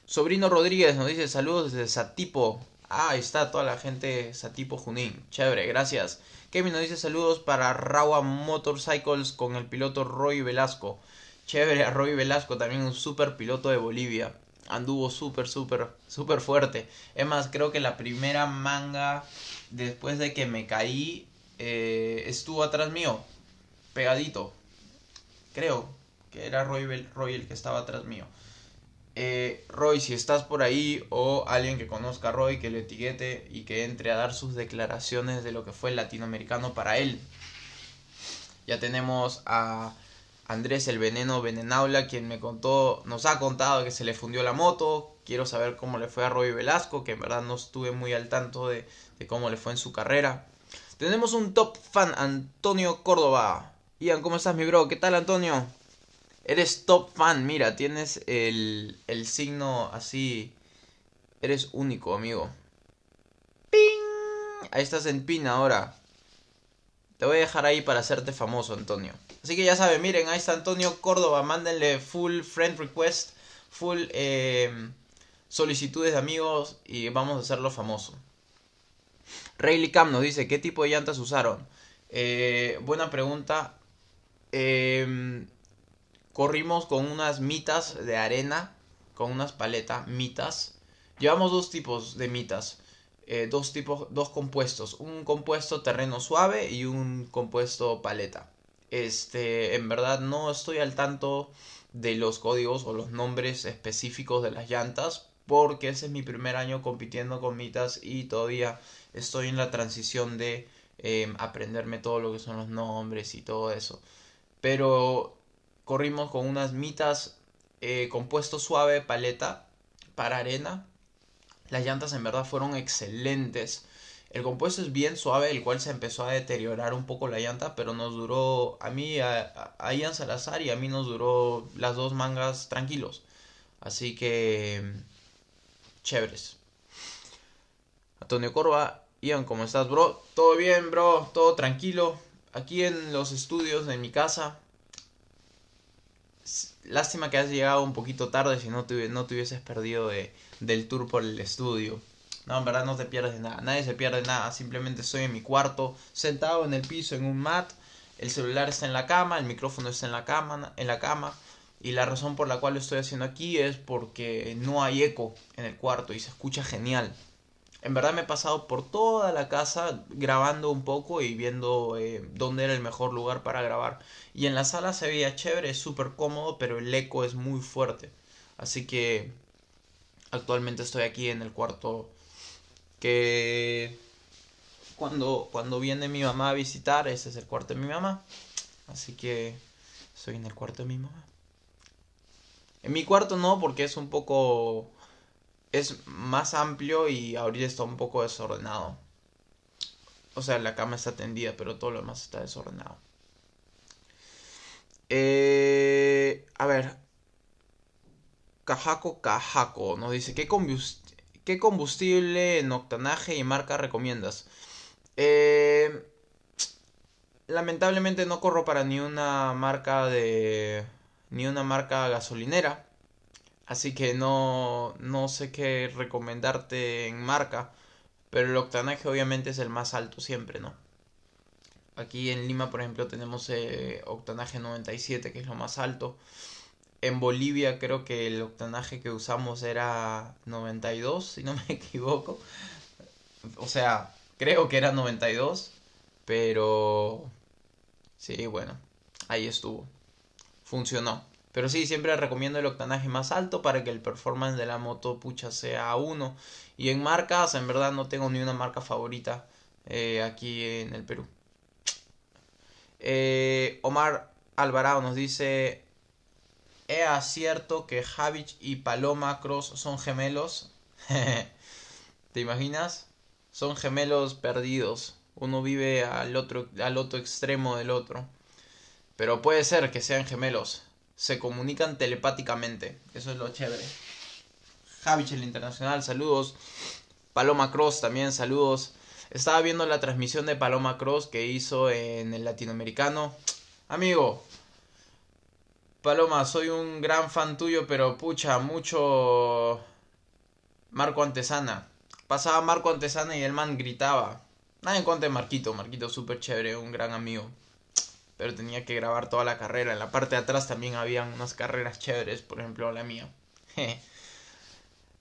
Sobrino Rodríguez nos dice saludos desde Satipo. Ah, ahí está toda la gente de Satipo Junín. Chévere, gracias. Kevin nos dice saludos para Rawa Motorcycles con el piloto Roy Velasco. Chévere, Roy Velasco, también un super piloto de Bolivia. Anduvo súper, súper, súper fuerte. Es más, creo que la primera manga después de que me caí eh, estuvo atrás mío, pegadito. Creo que era Roy, Roy el que estaba atrás mío. Eh, Roy, si estás por ahí o alguien que conozca a Roy, que le etiquete y que entre a dar sus declaraciones de lo que fue el latinoamericano para él. Ya tenemos a Andrés el Veneno Venenaula, quien me contó, nos ha contado que se le fundió la moto. Quiero saber cómo le fue a Roy Velasco, que en verdad no estuve muy al tanto de, de cómo le fue en su carrera. Tenemos un top fan, Antonio Córdoba. Ian, ¿cómo estás, mi bro? ¿Qué tal, Antonio? Eres top fan, mira, tienes el, el signo así. Eres único, amigo. ¡Ping! Ahí estás en pin ahora. Te voy a dejar ahí para hacerte famoso, Antonio. Así que ya saben, miren, ahí está Antonio Córdoba. Mándenle full friend request, full eh, solicitudes de amigos y vamos a hacerlo famoso. Rayleigh Cam nos dice, ¿qué tipo de llantas usaron? Eh, buena pregunta. Eh, corrimos con unas mitas de arena, con unas paletas, mitas. Llevamos dos tipos de mitas, eh, dos tipos, dos compuestos, un compuesto terreno suave y un compuesto paleta. Este, en verdad no estoy al tanto de los códigos o los nombres específicos de las llantas porque ese es mi primer año compitiendo con mitas y todavía estoy en la transición de em, aprenderme todo lo que son los nombres y todo eso. Pero corrimos con unas mitas eh, compuesto suave paleta para arena. Las llantas en verdad fueron excelentes. El compuesto es bien suave, el cual se empezó a deteriorar un poco la llanta, pero nos duró a mí, a, Ian Salazar y a mí nos duró las dos mangas tranquilos. Así que chéveres. Antonio Corva, Ian, ¿cómo estás, bro? Todo bien, bro, todo tranquilo. Aquí en los estudios de mi casa, Lástima que has llegado un poquito tarde si no te, no te hubieses perdido de, del tour por el estudio. No, en verdad no te pierdes de nada. Nadie se pierde nada. Simplemente estoy en mi cuarto, sentado en el piso en un mat. El celular está en la cama, el micrófono está en la cama, en la cama. Y la razón por la cual lo estoy haciendo aquí es porque no hay eco en el cuarto y se escucha genial en verdad me he pasado por toda la casa grabando un poco y viendo eh, dónde era el mejor lugar para grabar. Y en la sala se veía chévere, es súper cómodo, pero el eco es muy fuerte. Así que actualmente estoy aquí en el cuarto que cuando, cuando viene mi mamá a visitar, ese es el cuarto de mi mamá. Así que estoy en el cuarto de mi mamá. En mi cuarto no, porque es un poco es más amplio y ahorita está un poco desordenado. O sea, la cama está tendida, pero todo lo demás está desordenado. Eh, a ver. Cajaco Cajaco nos dice, ¿qué, ¿qué combustible en octanaje y marca recomiendas? Eh, lamentablemente no corro para ni una marca de... ni una marca gasolinera. Así que no, no sé qué recomendarte en marca. Pero el octanaje obviamente es el más alto siempre, ¿no? Aquí en Lima, por ejemplo, tenemos eh, octanaje 97, que es lo más alto. En Bolivia creo que el octanaje que usamos era 92, si no [laughs] me equivoco. O sea, creo que era 92, pero... Sí, bueno, ahí estuvo. Funcionó. Pero sí, siempre recomiendo el octanaje más alto para que el performance de la moto pucha sea 1. Y en marcas, en verdad no tengo ni una marca favorita eh, aquí en el Perú. Eh, Omar Alvarado nos dice, ¿es cierto que Javich y Paloma Cross son gemelos? [laughs] ¿Te imaginas? Son gemelos perdidos. Uno vive al otro, al otro extremo del otro. Pero puede ser que sean gemelos se comunican telepáticamente. Eso es lo chévere. Javich el Internacional, saludos. Paloma Cross también, saludos. Estaba viendo la transmisión de Paloma Cross que hizo en el latinoamericano. Amigo, Paloma, soy un gran fan tuyo, pero pucha, mucho Marco Antesana. Pasaba Marco Antesana y el man gritaba. Nada en contra de Marquito, Marquito súper chévere, un gran amigo. Pero tenía que grabar toda la carrera. En la parte de atrás también habían unas carreras chéveres, por ejemplo la mía. [laughs]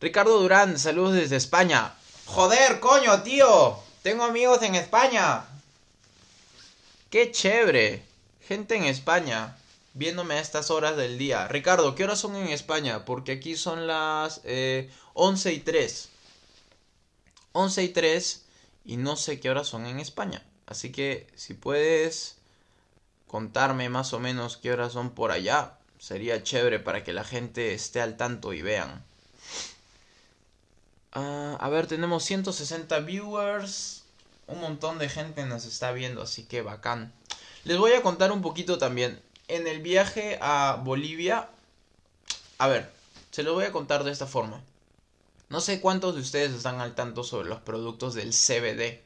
Ricardo Durán, saludos desde España. Joder, coño, tío. Tengo amigos en España. Qué chévere. Gente en España viéndome a estas horas del día. Ricardo, ¿qué horas son en España? Porque aquí son las eh, 11 y 3. 11 y 3 y no sé qué horas son en España. Así que si puedes contarme más o menos qué horas son por allá, sería chévere para que la gente esté al tanto y vean. Ah, a ver, tenemos 160 viewers. Un montón de gente nos está viendo, así que bacán. Les voy a contar un poquito también en el viaje a Bolivia, a ver, se lo voy a contar de esta forma. No sé cuántos de ustedes están al tanto sobre los productos del CBD.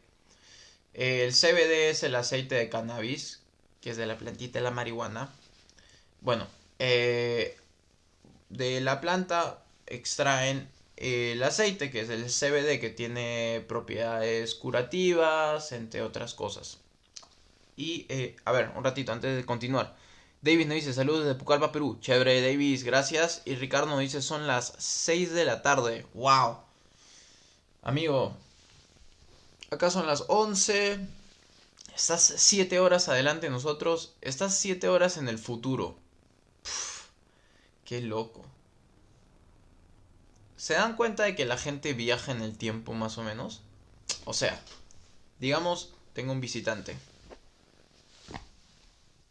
El CBD es el aceite de cannabis, que es de la plantita de la marihuana. Bueno, eh, de la planta extraen el aceite, que es el CBD, que tiene propiedades curativas, entre otras cosas. Y, eh, a ver, un ratito antes de continuar. Davis nos dice saludos desde Pucallpa, Perú. Chévere, Davis, gracias. Y Ricardo nos dice son las 6 de la tarde. ¡Wow! Amigo, acá son las 11. Estás 7 horas adelante de nosotros. Estás 7 horas en el futuro. qué loco. ¿Se dan cuenta de que la gente viaja en el tiempo más o menos? O sea, digamos, tengo un visitante.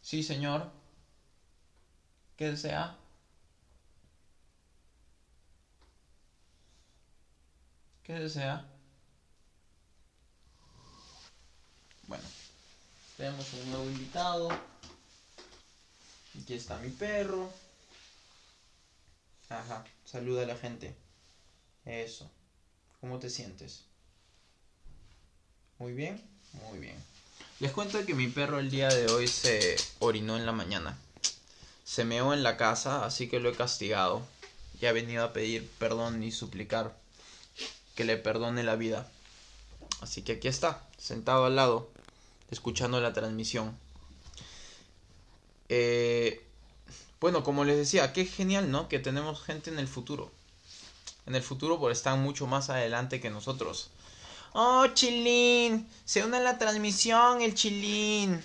Sí, señor. ¿Qué desea? ¿Qué desea? Bueno, tenemos un nuevo invitado. Aquí está mi perro. Ajá, saluda a la gente. Eso. ¿Cómo te sientes? Muy bien, muy bien. Les cuento que mi perro el día de hoy se orinó en la mañana se meó en la casa, así que lo he castigado. Y ha venido a pedir perdón y suplicar que le perdone la vida. Así que aquí está, sentado al lado, escuchando la transmisión. Eh, bueno, como les decía, qué genial, ¿no? Que tenemos gente en el futuro. En el futuro, pues están mucho más adelante que nosotros. Oh, Chilín, se une a la transmisión el Chilín.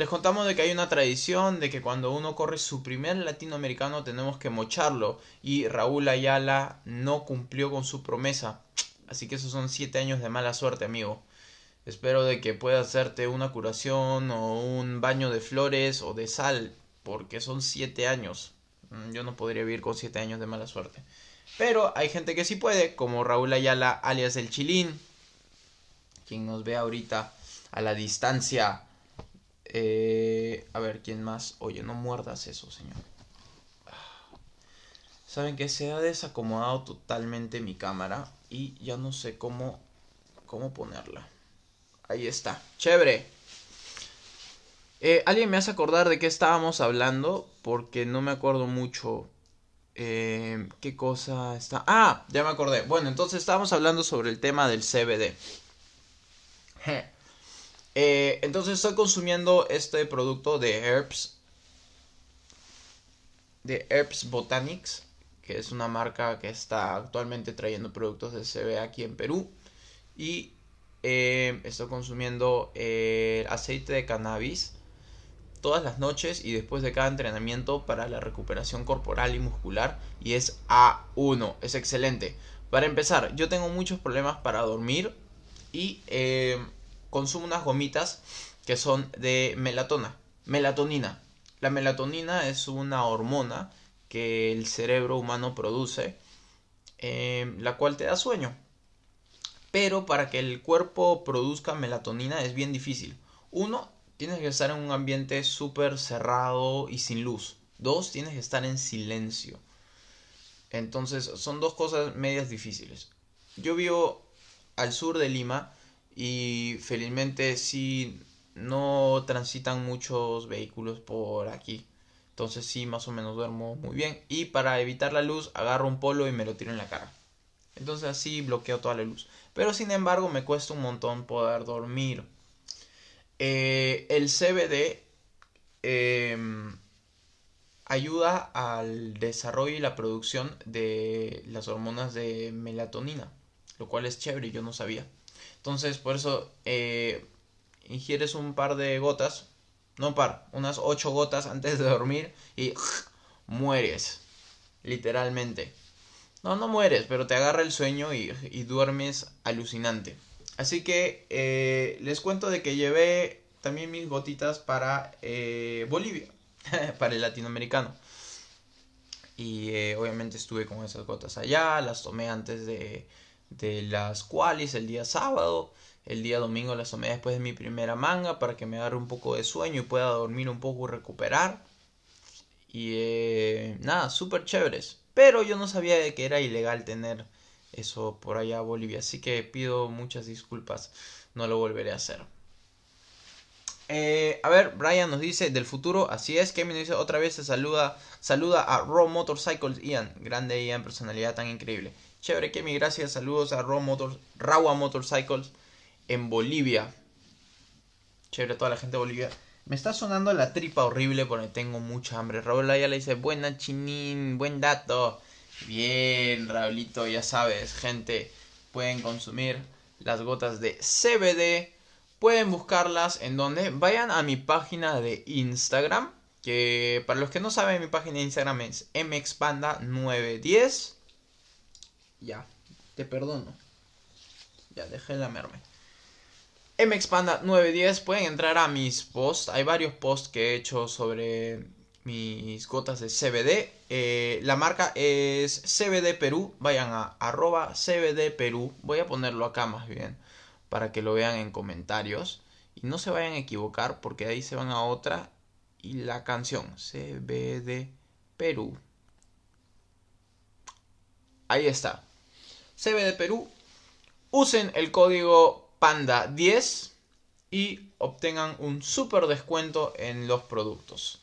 Les contamos de que hay una tradición de que cuando uno corre su primer latinoamericano tenemos que mocharlo y Raúl Ayala no cumplió con su promesa. Así que esos son siete años de mala suerte, amigo. Espero de que pueda hacerte una curación o un baño de flores o de sal, porque son siete años. Mm, yo no podría vivir con siete años de mala suerte. Pero hay gente que sí puede, como Raúl Ayala, alias el Chilín, quien nos ve ahorita a la distancia eh, a ver, ¿quién más? Oye, no muerdas eso, señor. Saben que se ha desacomodado totalmente mi cámara y ya no sé cómo, cómo ponerla. Ahí está. Chévere. Eh, Alguien me hace acordar de qué estábamos hablando porque no me acuerdo mucho. Eh, ¿Qué cosa está? Ah, ya me acordé. Bueno, entonces estábamos hablando sobre el tema del CBD. Eh, entonces estoy consumiendo este producto de Herbs. De Herbs Botanics. Que es una marca que está actualmente trayendo productos de CB aquí en Perú. Y eh, estoy consumiendo eh, aceite de cannabis todas las noches y después de cada entrenamiento para la recuperación corporal y muscular. Y es A1. Es excelente. Para empezar, yo tengo muchos problemas para dormir. Y consumo unas gomitas que son de melatona, melatonina. La melatonina es una hormona que el cerebro humano produce, eh, la cual te da sueño. Pero para que el cuerpo produzca melatonina es bien difícil. Uno, tienes que estar en un ambiente súper cerrado y sin luz. Dos, tienes que estar en silencio. Entonces son dos cosas medias difíciles. Yo vivo al sur de Lima y felizmente sí no transitan muchos vehículos por aquí. Entonces sí, más o menos duermo muy bien. Y para evitar la luz, agarro un polo y me lo tiro en la cara. Entonces así bloqueo toda la luz. Pero sin embargo me cuesta un montón poder dormir. Eh, el CBD em, ayuda al desarrollo y la producción de las hormonas de melatonina, lo cual es chévere, yo no sabía. Entonces, por eso eh, ingieres un par de gotas, no un par, unas 8 gotas antes de dormir y [laughs] mueres, literalmente. No, no mueres, pero te agarra el sueño y, duermes alucinante. Así que eh, les cuento de que llevé también mis gotitas para eh, Bolivia, [laughs] para el latinoamericano. Y eh, obviamente estuve con esas gotas allá, las tomé antes de, de las cuales el día sábado. El día domingo las tomé después de mi primera manga para que me agarre un poco de sueño y pueda dormir un poco y recuperar. Y eh, nada, súper chéveres. Pero yo no sabía de que era ilegal tener eso por allá a Bolivia. Así que pido muchas disculpas. No lo volveré a hacer. Eh, a ver, Brian nos dice del futuro, así es. Kevin nos dice otra vez se saluda, saluda a Raw Motorcycles Ian. Grande Ian, personalidad tan increíble. Chévere, Kevin, gracias. Saludos a Raw Rawa Motorcycles en Bolivia. Chévere, toda la gente de Bolivia. Me está sonando la tripa horrible porque tengo mucha hambre. Raúl ya le dice, buena chinín, buen dato. Bien, Raulito, ya sabes, gente, pueden consumir las gotas de CBD. Pueden buscarlas en donde vayan a mi página de Instagram. Que para los que no saben, mi página de Instagram es mxpanda910. Ya, te perdono. Ya, dejé la merme. MXpanda 910 pueden entrar a mis posts. Hay varios posts que he hecho sobre mis gotas de CBD. Eh, la marca es CBD Perú. Vayan a arroba CBD Perú. Voy a ponerlo acá más bien para que lo vean en comentarios. Y no se vayan a equivocar porque ahí se van a otra. Y la canción CBD Perú. Ahí está. CBD Perú. Usen el código Panda 10 y obtengan un super descuento en los productos.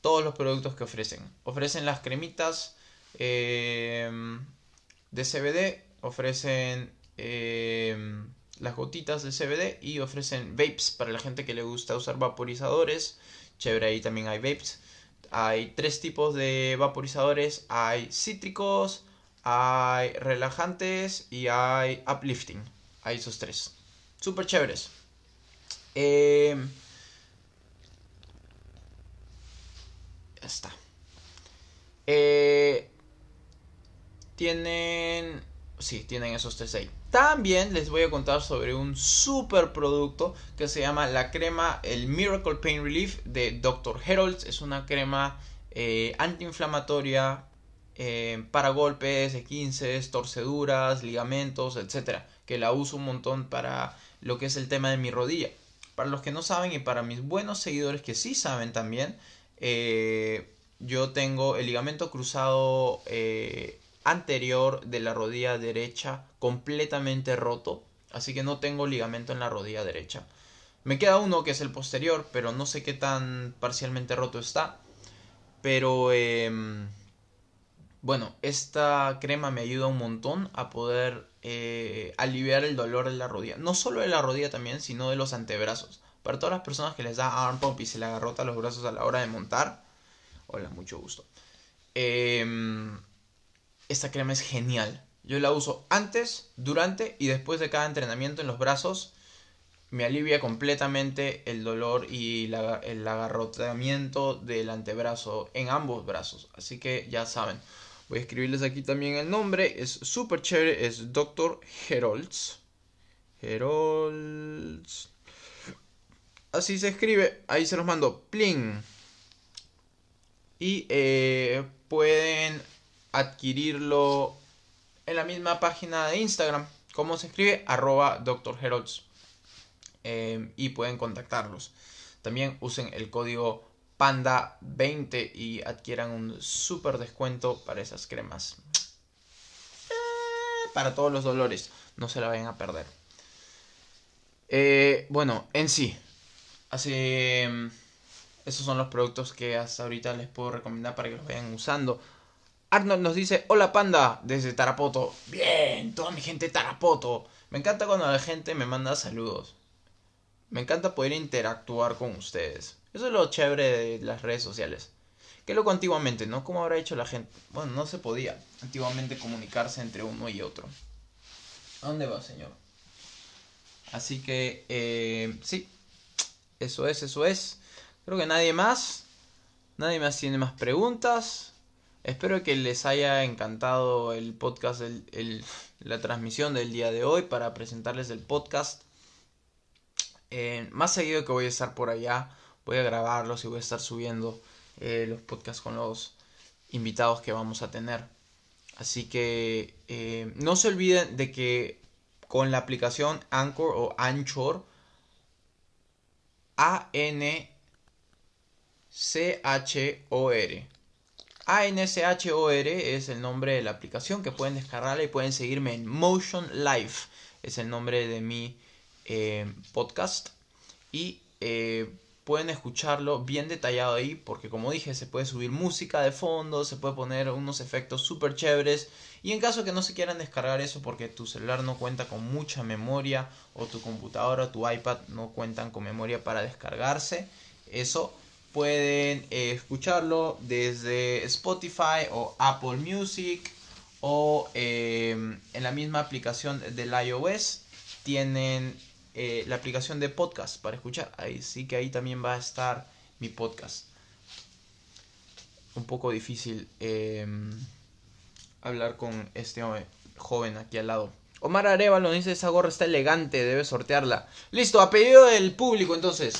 Todos los productos que ofrecen. Ofrecen las cremitas em, de CBD, ofrecen em, las gotitas de CBD y ofrecen vapes para la gente que le gusta usar vaporizadores. Chévere, ahí también hay vapes. Hay tres tipos de vaporizadores. Hay cítricos, hay relajantes y hay uplifting. Hay esos tres súper chéveres. Eh, ya está. Eh, tienen... Sí, tienen esos tres ahí. También les voy a contar sobre un super producto que se llama la crema, el Miracle Pain Relief de Dr. Herolds. Es una crema eh, antiinflamatoria para golpes, 15 torceduras, ligamentos, etcétera. Que la uso un montón para lo que es el tema de mi rodilla. Para los que no saben y para mis buenos seguidores que sí saben también, eh, yo tengo el ligamento cruzado eh, anterior de la rodilla derecha completamente roto, así que no tengo ligamento en la rodilla derecha. Me queda uno que es el posterior, pero no sé qué tan parcialmente roto está. Pero em, bueno, esta crema me ayuda un montón a poder eh, aliviar el dolor de la rodilla. No solo de la rodilla también, sino de los antebrazos. Para todas las personas que les da arm pump y se le agarrota los brazos a la hora de montar. Hola, mucho gusto. Em, esta crema es genial. Yo la uso antes, durante y después de cada entrenamiento en los brazos. Me alivia completamente el dolor y el agarrotamiento del antebrazo en ambos brazos. Así que ya saben. Voy a escribirles aquí también el nombre. Es súper chévere. Es Dr. Herolds. Herolds. Así se escribe. Ahí se los mando. Pling. Y eh, pueden adquirirlo en la misma página de Instagram. ¿Cómo se escribe? Arroba Dr. Herolds. Eh, y pueden contactarlos. También usen el código Panda 20 y adquieran un super descuento para esas cremas. Eh, para todos los dolores, no se la vayan a perder. Eh, bueno, en sí, así, esos son los productos que hasta ahorita les puedo recomendar para que los vayan usando. Arnold nos dice, hola panda, desde Tarapoto. Bien, toda mi gente Tarapoto. Me encanta cuando la gente me manda saludos. Me encanta poder interactuar con ustedes. Eso es lo chévere de las redes sociales. Que luego antiguamente, ¿no? ¿Cómo habrá hecho la gente? Bueno, no se podía antiguamente comunicarse entre uno y otro. ¿A dónde va, señor? Así que, eh, sí. Eso es, eso es. Creo que nadie más. Nadie más tiene más preguntas. Espero que les haya encantado el podcast, la transmisión del día de hoy para presentarles el podcast. Eh, más seguido que voy a estar por allá, voy a grabarlos y voy a estar subiendo eh, los podcasts con los invitados que vamos a tener. Así que eh, no se olviden de que con la aplicación Anchor o Anchor, A-N-C-H-O-R. A-N-C-H-O-R es el nombre de la aplicación que pueden descargarla y pueden seguirme en Motion Life. Es el nombre de mi eh, podcast. Y pueden escucharlo bien detallado ahí porque como dije se puede subir música de fondo, se puede poner unos efectos súper chéveres y en caso que no se quieran descargar eso porque tu celular no cuenta con mucha memoria o tu computadora o tu iPad no cuentan con memoria para descargarse, eso pueden eh, escucharlo desde Spotify o Apple Music o eh, en la misma aplicación del iOS tienen eh, la aplicación de podcast para escuchar. Ahí sí que ahí también va a estar mi podcast. Un poco difícil em, hablar con este joven aquí al lado. Omar Arevalo dice, esa gorra está elegante, debe sortearla. Listo, a pedido del público entonces.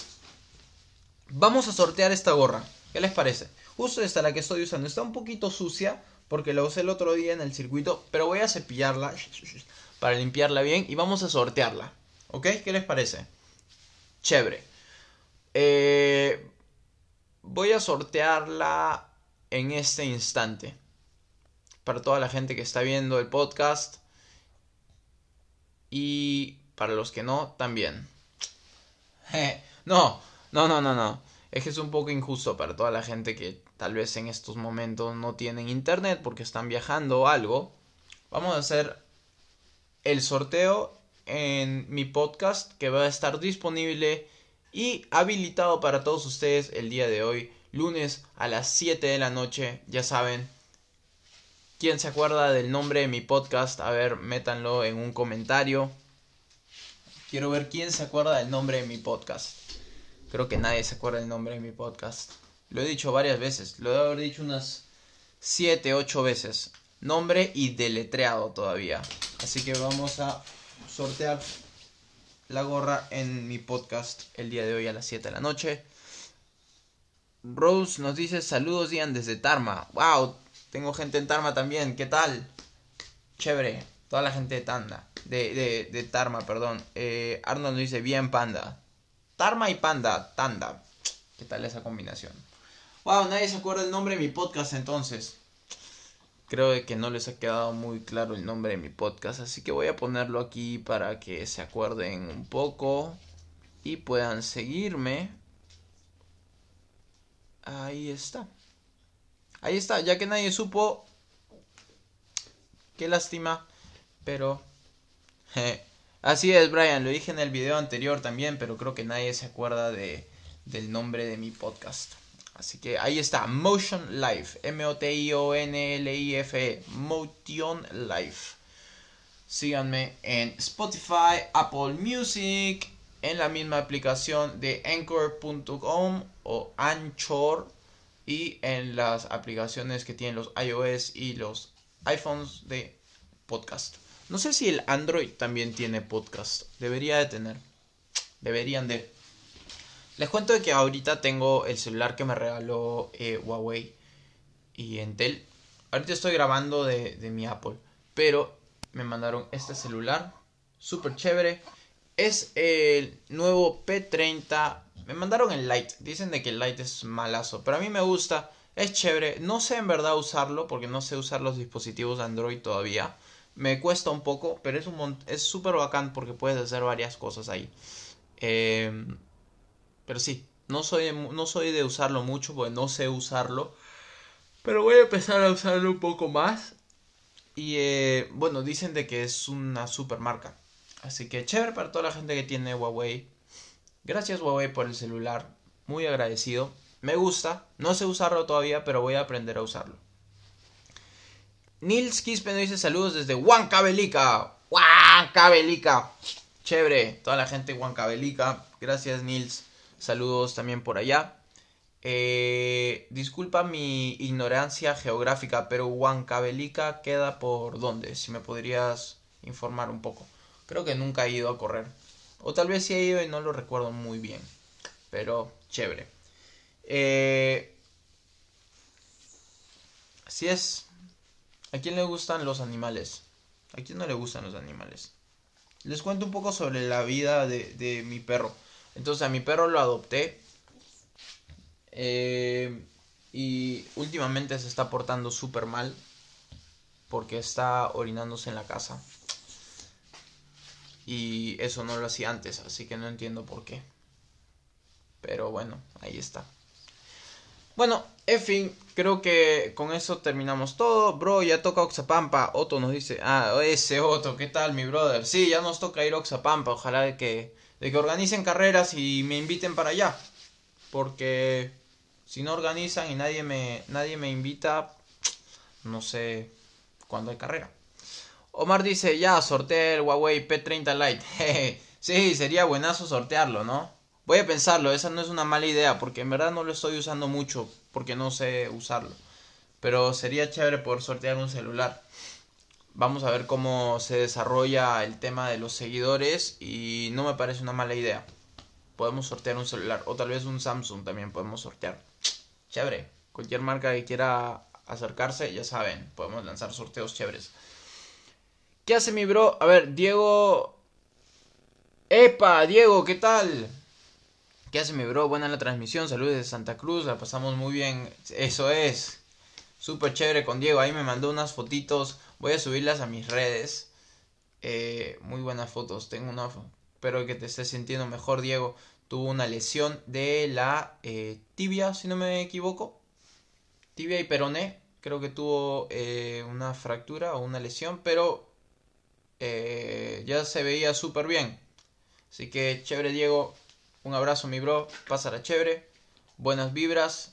Vamos a sortear esta gorra. ¿Qué les parece? Justo esta la que estoy usando. Está un poquito sucia porque la usé el otro día en el circuito, pero voy a cepillarla [laughs] para limpiarla bien y vamos a sortearla. ¿Ok? ¿Qué les parece? Chévere. Eh, voy a sortearla en este instante. Para toda la gente que está viendo el podcast. Y para los que no, también. [laughs] no, no, no, no, no. Es que es un poco injusto para toda la gente que tal vez en estos momentos no tienen internet porque están viajando o algo. Vamos a hacer el sorteo en mi podcast que va a estar disponible y habilitado para todos ustedes el día de hoy, lunes a las 7 de la noche. Ya saben, ¿quién se acuerda del nombre de mi podcast? A ver, métanlo en un comentario. Quiero ver quién se acuerda del nombre de mi podcast. Creo que nadie se acuerda del nombre de mi podcast. Lo he dicho varias veces, lo he haber dicho unas 7, 8 veces. Nombre y deletreado todavía. Así que vamos a sortear la gorra en mi podcast el día de hoy a las 7 de la noche. Rose nos dice saludos Ian desde Tarma. Wow, tengo gente en Tarma también. ¿Qué tal? Chévere. Toda la gente de Tanda. De, de, de Tarma, perdón. Eh, Arnold nos dice bien panda. Tarma y panda. Tanda. ¿Qué tal esa combinación? Wow, nadie se acuerda el nombre de mi podcast entonces. Creo que no les ha quedado muy claro el nombre de mi podcast, así que voy a ponerlo aquí para que se acuerden un poco y puedan seguirme. Ahí está. Ahí está, ya que nadie supo. Qué lástima, pero... [laughs] Así es, Brian, lo dije en el video anterior también, pero creo que nadie se acuerda de, del nombre de mi podcast. Así que ahí está, Motion Life, M-O-T-I-O-N-L-I-F-E, Motion Life. Síganme en Spotify, Apple Music, en la misma aplicación de Anchor.com o Anchor y en las aplicaciones que tienen los iOS y los iPhones de podcast. No sé si el Android también tiene podcast. Debería de tener. Deberían de. Les cuento de que ahorita tengo el celular que me regaló eh, Huawei y Entel. Ahorita estoy grabando de, mi Apple, pero me mandaron este celular, súper chévere. Es el nuevo P30. Me mandaron el Lite. Dicen de que el Lite es malazo, pero a mí me gusta. Es chévere. No sé en verdad usarlo porque no sé usar los dispositivos de Android todavía. Me cuesta un poco, pero es un es súper bacán porque puedes hacer varias cosas ahí. Eh, pero sí, no soy, no soy de usarlo mucho porque no sé usarlo. Pero voy a empezar a usarlo un poco más. Y eh, bueno, dicen de que es una super marca. Así que chévere para toda la gente que tiene Huawei. Gracias Huawei por el celular. Muy agradecido. Me gusta. No sé usarlo todavía, pero voy a aprender a usarlo. Nils Quispe nos dice saludos desde Huancavelica. Huancavelica. Chévere. Toda la gente de Huancavelica. Gracias Nils. Saludos también por allá. Eh, disculpa mi ignorancia geográfica, pero Huancavelica queda por dónde? Si me podrías informar un poco. Creo que nunca he ido a correr. O tal vez sí he ido y no lo recuerdo muy bien. Pero chévere. Eh, así es. ¿A quién le gustan los animales? ¿A quién no le gustan los animales? Les cuento un poco sobre la vida de mi perro. Entonces a mi perro lo adopté eh, y últimamente se está portando súper mal porque está orinándose en la casa. Y eso no lo hacía antes, así que no entiendo por qué. Pero bueno, ahí está. Bueno, en fin, creo que con eso terminamos todo. Bro, ya toca Oxapampa. Otto nos dice, ah, ese Otto, ¿qué tal mi brother? Sí, ya nos toca ir a Oxapampa. Ojalá que, de que organicen carreras y me inviten para allá. Porque si no organizan y nadie me, nadie me invita, no sé cuándo hay carrera. Omar dice, ya, sorteé el Huawei P30 Lite. [laughs] sí, sería buenazo sortearlo, ¿no? Voy a pensarlo, esa no es una mala idea, porque en verdad no lo estoy usando mucho, porque no sé usarlo. Pero sería chévere poder sortear un celular. Vamos a ver cómo se desarrolla el tema de los seguidores y no me parece una mala idea. Podemos sortear un celular, o tal vez un Samsung también podemos sortear chévere. Cualquier marca que quiera acercarse, ya saben, podemos lanzar sorteos chéveres. ¿Qué hace mi bro? A ver, Diego. ¡Epa! Diego, ¿qué tal? ¿Qué hace mi bro? Buena la transmisión, saludos de Santa Cruz, la pasamos muy bien. Eso es. Súper chévere con Diego. Ahí me mandó unas fotitos. Voy a subirlas a mis redes. Eh, muy buenas fotos. Tengo una. Espero que te estés sintiendo mejor, Diego tuvo una lesión de la eh, tibia, si no me equivoco. Tibia y peroné. Creo que tuvo eh, una fractura o una lesión, pero ya se veía súper bien. Así que chévere Diego, un abrazo mi bro, pásala chévere, buenas vibras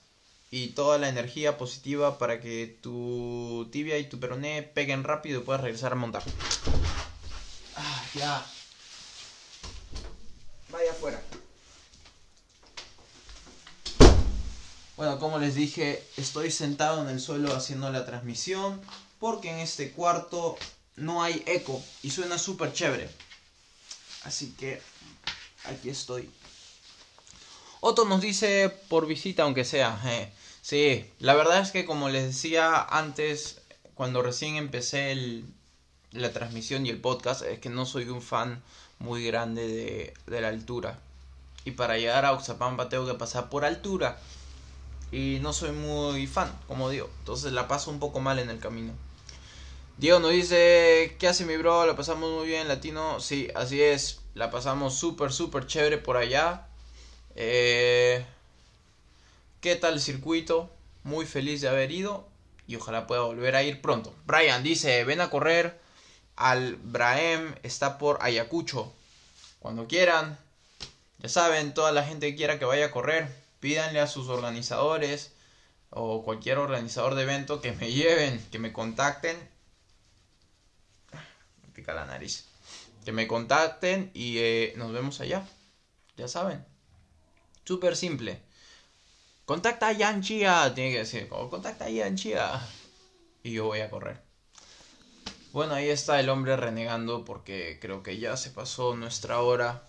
y toda la energía positiva para que tu tibia y tu peroné peguen rápido y puedas regresar a montar. Ah, ya. Vaya afuera. Bueno, como les dije, estoy sentado en el suelo haciendo la transmisión porque en este cuarto no hay eco y suena súper chévere. Así que aquí estoy. Otto nos dice por visita aunque sea. Eh. Sí, la verdad es que como les decía antes, cuando recién empecé la transmisión y el podcast, es que no soy un fan muy grande de, de la altura. Y para llegar a Oxapampa tengo que pasar por altura y no soy muy fan, como digo. Entonces la paso un poco mal en el camino. Diego nos dice, ¿qué hace mi bro? La pasamos muy bien, latino. Sí, así es. La pasamos súper, súper chévere por allá. Eh, ¿Qué tal el circuito? Muy feliz de haber ido. Y ojalá pueda volver a ir pronto. Brian dice, ven a correr al Braem. Está por Ayacucho. Cuando quieran. Ya saben, toda la gente que quiera que vaya a correr pídanle a sus organizadores o cualquier organizador de evento que me lleven, que me contacten. Me pica la nariz. Que me contacten y eh, nos vemos allá. Ya saben. Súper simple. Contacta a Yanchia. Tiene que decir, contacta a Yanchia. Y yo voy a correr. Bueno, ahí está el hombre renegando porque creo que ya se pasó nuestra hora.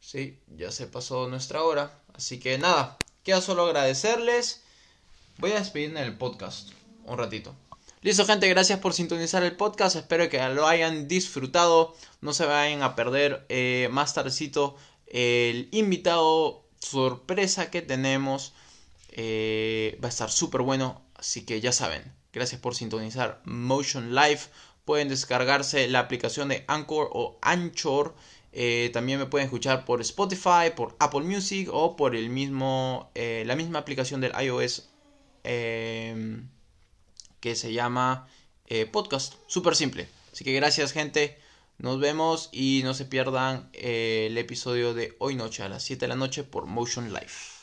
Sí, ya se pasó nuestra hora. Así que nada, queda solo agradecerles. Voy a despedirme del podcast un ratito. Listo gente, gracias por sintonizar el podcast. Espero que lo hayan disfrutado. No se vayan a perder eh, más tardecito el invitado sorpresa que tenemos. Eh, va a estar súper bueno. Así que ya saben. Gracias por sintonizar Motion Live. Pueden descargarse la aplicación de Anchor o Anchor eh, también me pueden escuchar por Spotify, por Apple Music o por el mismo, eh, la misma aplicación del iOS em, que se llama podcast. Súper simple. Así que gracias gente. Nos vemos y no se pierdan eh, el episodio de hoy noche a las 7 de la noche por Motion Life.